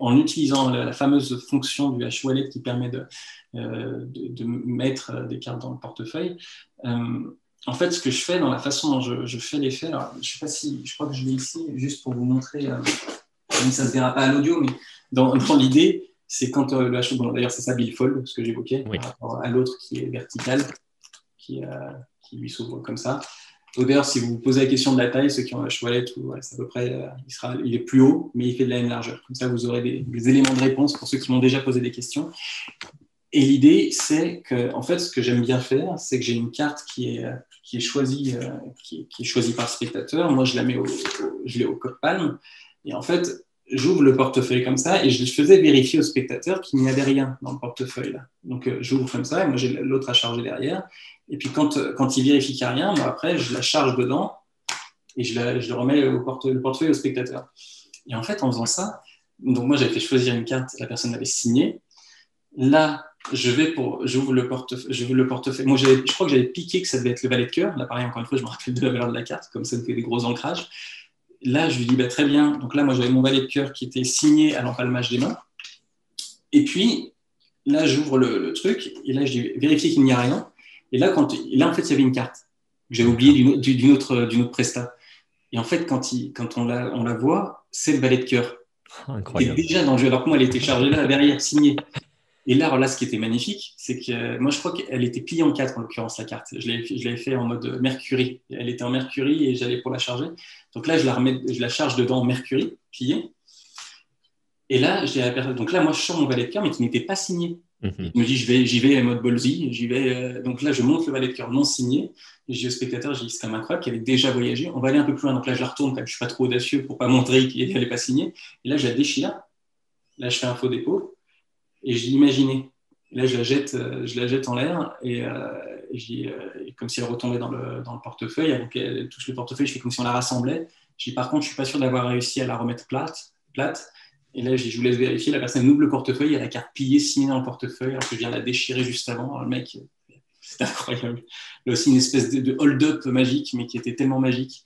en utilisant la, fameuse fonction du H-Wallet qui permet de, de, mettre des cartes dans le portefeuille, en fait, ce que je fais dans la façon dont je, fais l'effet, je sais pas si, je crois que je l'ai ici, juste pour vous montrer, ça ne se verra pas à l'audio, mais dans, dans l'idée, c'est quand le H, bon, d'ailleurs c'est ça billfold, ce que j'évoquais, par rapport à l'autre qui est vertical, qui, qui lui s'ouvre comme ça. D'ailleurs, si vous vous posez la question de la taille, ceux qui ont un chevalet, c'est à peu près, euh, il, sera, il est plus haut, mais il fait de la même largeur. Comme ça, vous aurez des, éléments de réponse pour ceux qui m'ont déjà posé des questions. Et l'idée, c'est que, en fait, ce que j'aime bien faire, c'est que j'ai une carte qui est, qui est choisie, euh, qui, choisie par le spectateur. Moi, je la mets au, je l'ai au coq palme. Et en fait, j'ouvre le portefeuille comme ça et je faisais vérifier au spectateur qu'il n'y avait rien dans le portefeuille. Là. Donc, euh, j'ouvre comme ça et moi, j'ai l'autre à charger derrière. Et puis quand, quand il vérifie qu'il n'y a rien, après, je la charge dedans et je, la, je le remets au le portefeuille au spectateur. Et en fait, en faisant ça, donc moi j'avais fait choisir une carte, la personne l'avait signée. Là, je vais pour, j'ouvre le portefeuille, je le portefeuille. Moi, je crois que j'avais piqué que ça devait être le valet de cœur. Là, pareil, encore une fois, je me rappelle de la valeur de la carte, comme ça me fait des gros ancrages. Là, je lui dis, bah, très bien. Donc là, moi, j'avais mon valet de cœur qui était signé à l'empalmage des mains. Et puis, là, j'ouvre le, le, truc, et là, je dis, vérifier qu'il n'y a rien. Et là, quand, là, en fait, il y avait une carte que j'avais oubliée d'une autre, d'une autre presta. Et en fait, quand, il, quand on, la, on la voit, c'est le balai de cœur. Incroyable. déjà dans le jeu, alors que moi, elle était chargée là, derrière, signée. Et là, là, ce qui était magnifique, c'est que moi, je crois qu'elle était pliée en quatre, en l'occurrence, la carte. Je l'avais fait en mode Mercury. Elle était en Mercury et j'allais pour la charger. Donc là, je la, remets, je la charge dedans en Mercury, pliée. Et là, donc là, moi, je sors mon valet de cœur, mais qui n'était pas signé. Mhm. Je me dis, j'y vais, j'y vais en mode ballsy, j'y vais. Euh, donc là, je monte le valet de cœur non signé. Et je dis au spectateur, dis, c'est quand même incroyable, qui avait déjà voyagé. On va aller un peu plus loin. Donc là, je la retourne, quand je suis pas trop audacieux pour pas montrer qu'il n'allait pas signé. Et là, je la déchire. Là, je fais un faux dépôt. Et je dis, imaginez. là, je la jette, euh, je la jette en l'air. Et, euh, comme si elle retombait dans le, dans le portefeuille. Donc, elle touche le portefeuille, je fais comme si on la rassemblait. Je dis, par contre, je suis pas sûr d'avoir réussi à la remettre plate. plate. Et là, je vous laisse vérifier. La personne ouvre le portefeuille, il y a la carte pliée signée dans le portefeuille, alors que je viens la déchirer juste avant. le mec, c'est incroyable. Là aussi, une espèce de, hold-up magique, mais qui était tellement magique.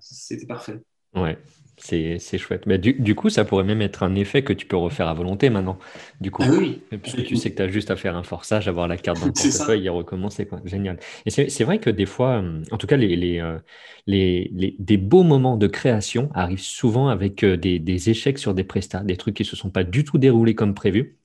C'était parfait. Ouais. C'est chouette. Mais du, coup, ça pourrait même être un effet que tu peux refaire à volonté maintenant. Du coup, ah oui. Puisque tu sais que tu as juste à faire un forçage, avoir la carte dans le portefeuille et recommencer. Quoi. Génial. Et c'est vrai que des fois, euh, en tout cas, euh, les, les, des beaux moments de création arrivent souvent avec euh, des, des échecs sur des prestats, des trucs qui ne se sont pas du tout déroulés comme prévu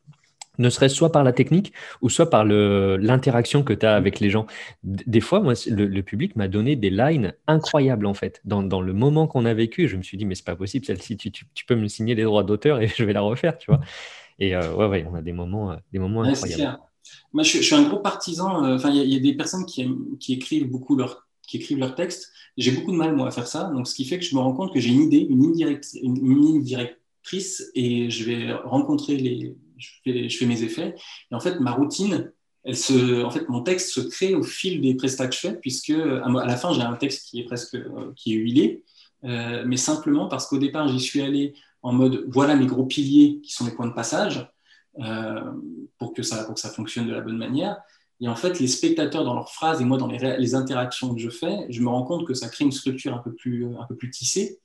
ne serait-ce soit par la technique ou soit par l'interaction que tu as avec les gens. Des fois, moi, le, public m'a donné des lines incroyables en fait. Dans, dans le moment qu'on a vécu, je me suis dit, mais c'est pas possible, celle-ci, tu, tu, peux me signer les droits d'auteur et je vais la refaire, tu vois. Et euh, ouais, ouais, on a des moments, euh, des moments incroyables. Moi, je, suis un gros partisan. Euh, il y, a des personnes qui, qui écrivent beaucoup leur, qui écrivent leurs textes. J'ai beaucoup de mal, moi, à faire ça. Donc, ce qui fait que je me rends compte que j'ai une idée, une ligne, une ligne directrice et je vais rencontrer les, je fais, mes effets. Et en fait, ma routine, elle se, en fait, mon texte se crée au fil des prestats que je fais, puisque à la fin, j'ai un texte qui est presque euh, qui est huilé, euh, mais simplement parce qu'au départ, j'y suis allé en mode voilà mes gros piliers qui sont les points de passage euh, pour, que ça, pour que ça fonctionne de la bonne manière. Et en fait, les spectateurs dans leurs phrases et moi dans les, les interactions que je fais, je me rends compte que ça crée une structure un peu plus, un peu plus tissée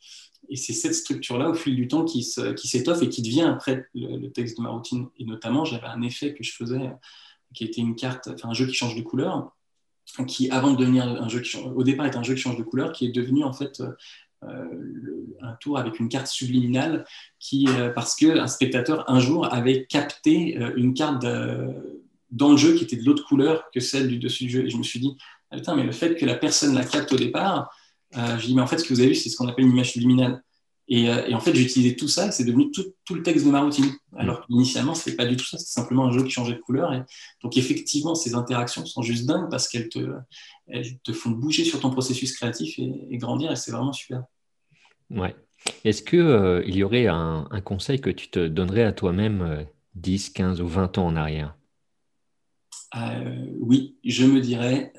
et c'est cette structure-là, au fil du temps, qui s'étoffe et qui devient après le, texte de ma routine. Et notamment, j'avais un effet que je faisais, qui était une carte, un jeu qui change de couleur, qui avant de devenir un jeu au départ était un jeu qui change de couleur, qui est devenu en fait euh, un tour avec une carte subliminale, qui euh, parce que un spectateur un jour avait capté euh, une carte dans le jeu qui était de l'autre couleur que celle du dessus du jeu. Et je me suis dit, ah, mais le fait que la personne la capte au départ, euh, je dis, mais en fait, ce que vous avez vu, c'est ce qu'on appelle une image subliminale. Et, euh, et en fait, j'ai utilisé tout ça et c'est devenu tout, tout, le texte de ma routine. Alors qu'initialement, ce n'était pas du tout ça, c'était simplement un jeu qui changeait de couleur. Et donc, effectivement, ces interactions sont juste dingues parce qu'elles te, elles te font bouger sur ton processus créatif et, grandir et c'est vraiment super. Ouais. Est-ce qu'il euh, il y aurait un, un, conseil que tu te donnerais à toi-même 10, 15 ou 20 ans en arrière? Oui, je me dirais,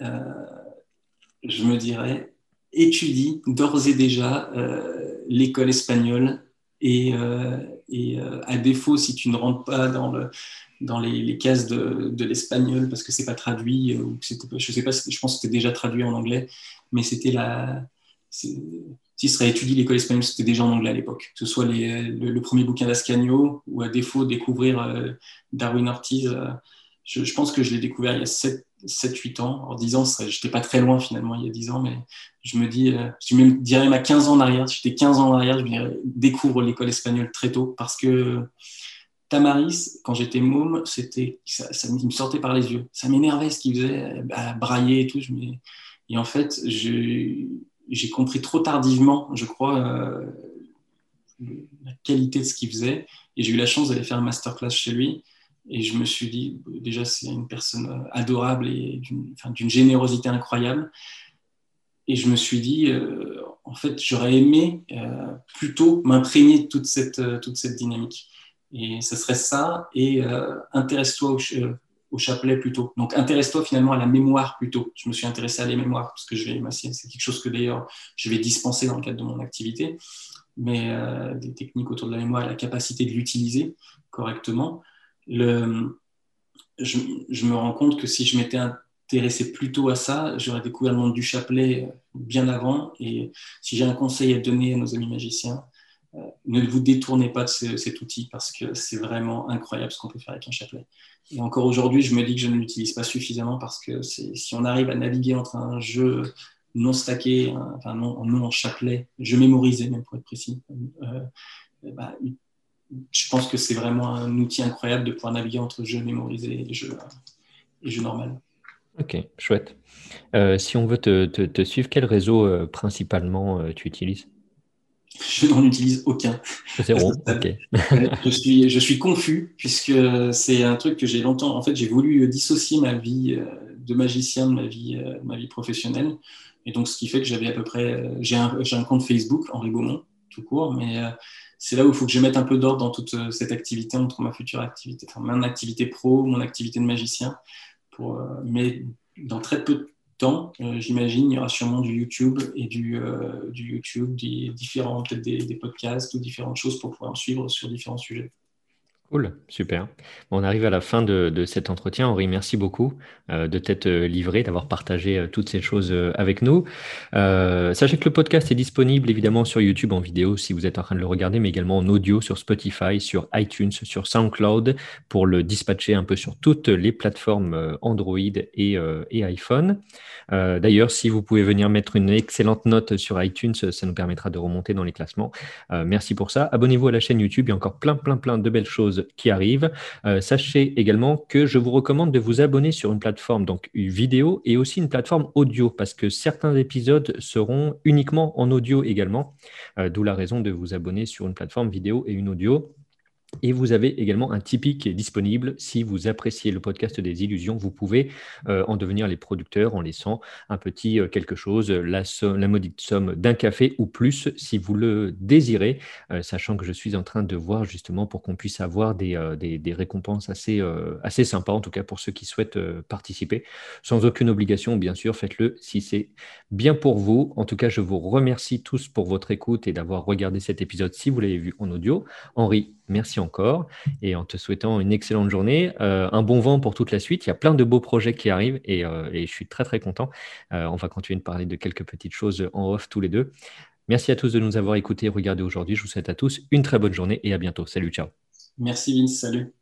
je me dirais, étudie d'ores et déjà euh, l'école espagnole et, euh, euh, à défaut, si tu ne rentres pas dans, le, dans les, cases de, l'espagnol parce que c'est pas traduit, ou je sais pas, je pense que c'était déjà traduit en anglais, mais c'était la. Si serait étudier l'école espagnole, c'était déjà en anglais à l'époque. Que ce soit le, premier bouquin d'Ascanio ou à défaut découvrir Darwin Ortiz. Je, pense que je l'ai découvert il y a 7-8 ans. En 10 ans, je n'étais pas très loin finalement il y a 10 ans, mais je me dis, je me dirais ma 15 ans en arrière, si j'étais 15 ans en arrière, je découvre l'école espagnole très tôt parce que Tamaris, quand j'étais môme, c'était, ça, ça, me sortait par les yeux. Ça m'énervait ce qu'il faisait, à brailler et tout. Et en fait, j'ai compris trop tardivement, je crois, euh, la qualité de ce qu'il faisait. Et j'ai eu la chance d'aller faire un masterclass chez lui. Et je me suis dit, déjà, c'est une personne adorable et d'une générosité incroyable. Et je me suis dit, euh, en fait, j'aurais aimé euh, plutôt m'imprégner de toute cette, cette dynamique. Et ce serait ça, et euh, intéresse-toi euh, au, chapelet plutôt. Donc intéresse-toi finalement à la mémoire plutôt. Je me suis intéressé à la mémoire parce que je vais, c'est quelque chose que d'ailleurs je vais dispenser dans le cadre de mon activité, mais euh, des techniques autour de la mémoire, la capacité de l'utiliser correctement. Je, me rends compte que si je m'étais intéressé plutôt à ça, j'aurais découvert le monde du chapelet bien avant. Et si j'ai un conseil à donner à nos amis magiciens, ne vous détournez pas de cet outil parce que c'est vraiment incroyable ce qu'on peut faire avec un chapelet. Et encore aujourd'hui, je me dis que je ne l'utilise pas suffisamment parce que si on arrive à naviguer entre un jeu non stacké, enfin non, non en chapelet, jeu mémorisé même pour être précis, euh, bah, je pense que c'est vraiment un outil incroyable de pouvoir naviguer entre jeu mémorisé et jeu, et normal. Ok, chouette. Euh, si on veut te, suivre, quel réseau euh, principalement tu utilises? Je n'en utilise aucun. je, suis, je suis confus puisque c'est un truc que j'ai longtemps. En fait, j'ai voulu dissocier ma vie euh, de magicien de ma vie, euh, ma vie professionnelle. Et donc, ce qui fait que j'avais à peu près. Euh, j'ai un, un, compte Facebook, Henri Beaumont, tout court, mais c'est là où il faut que je mette un peu d'ordre dans toute cette activité entre ma future activité, enfin, mon activité pro, mon activité de magicien. Pour, mais dans très peu de euh, j'imagine, il y aura sûrement du YouTube et du, euh, YouTube, des différents, des, podcasts ou différentes choses pour pouvoir suivre sur différents sujets. Cool, super. on arrive à la fin de, cet entretien. Henri, merci beaucoup euh, de t'être euh, livré, d'avoir partagé euh, toutes ces choses avec nous. sachez que le podcast est disponible évidemment sur YouTube en vidéo si vous êtes en train de le regarder, mais également en audio sur Spotify, sur iTunes, sur SoundCloud pour le dispatcher un peu sur toutes les plateformes Android et, et iPhone. D'ailleurs, si vous pouvez venir mettre une excellente note sur iTunes, ça nous permettra de remonter dans les classements. merci pour ça. Abonnez-vous à la chaîne YouTube, il y a encore plein, plein, plein de belles choses qui arrivent. Euh, sachez également que je vous recommande de vous abonner sur une plateforme donc vidéo et aussi une plateforme audio parce que certains épisodes seront uniquement en audio également, euh, d'où la raison de vous abonner sur une plateforme vidéo et une audio. Et vous avez également un Tipeee qui est disponible. Si vous appréciez le podcast des illusions, vous pouvez euh, en devenir les producteurs en laissant un petit euh, quelque chose, la, la maudite somme d'un café ou plus si vous le désirez, euh, sachant que je suis en train de voir justement pour qu'on puisse avoir des, des, récompenses assez, assez sympas, en tout cas pour ceux qui souhaitent participer. Sans aucune obligation, bien sûr, faites-le si c'est bien pour vous. En tout cas, je vous remercie tous pour votre écoute et d'avoir regardé cet épisode si vous l'avez vu en audio. Henri, merci encore et en te souhaitant une excellente journée, euh, un bon vent pour toute la suite. Il y a plein de beaux projets qui arrivent et, euh, je suis très très content. Euh, on va continuer de parler de quelques petites choses en off tous les deux. Merci à tous de nous avoir écoutés et regardés aujourd'hui. Je vous souhaite à tous une très bonne journée et à bientôt. Salut, ciao. Merci Vince, salut.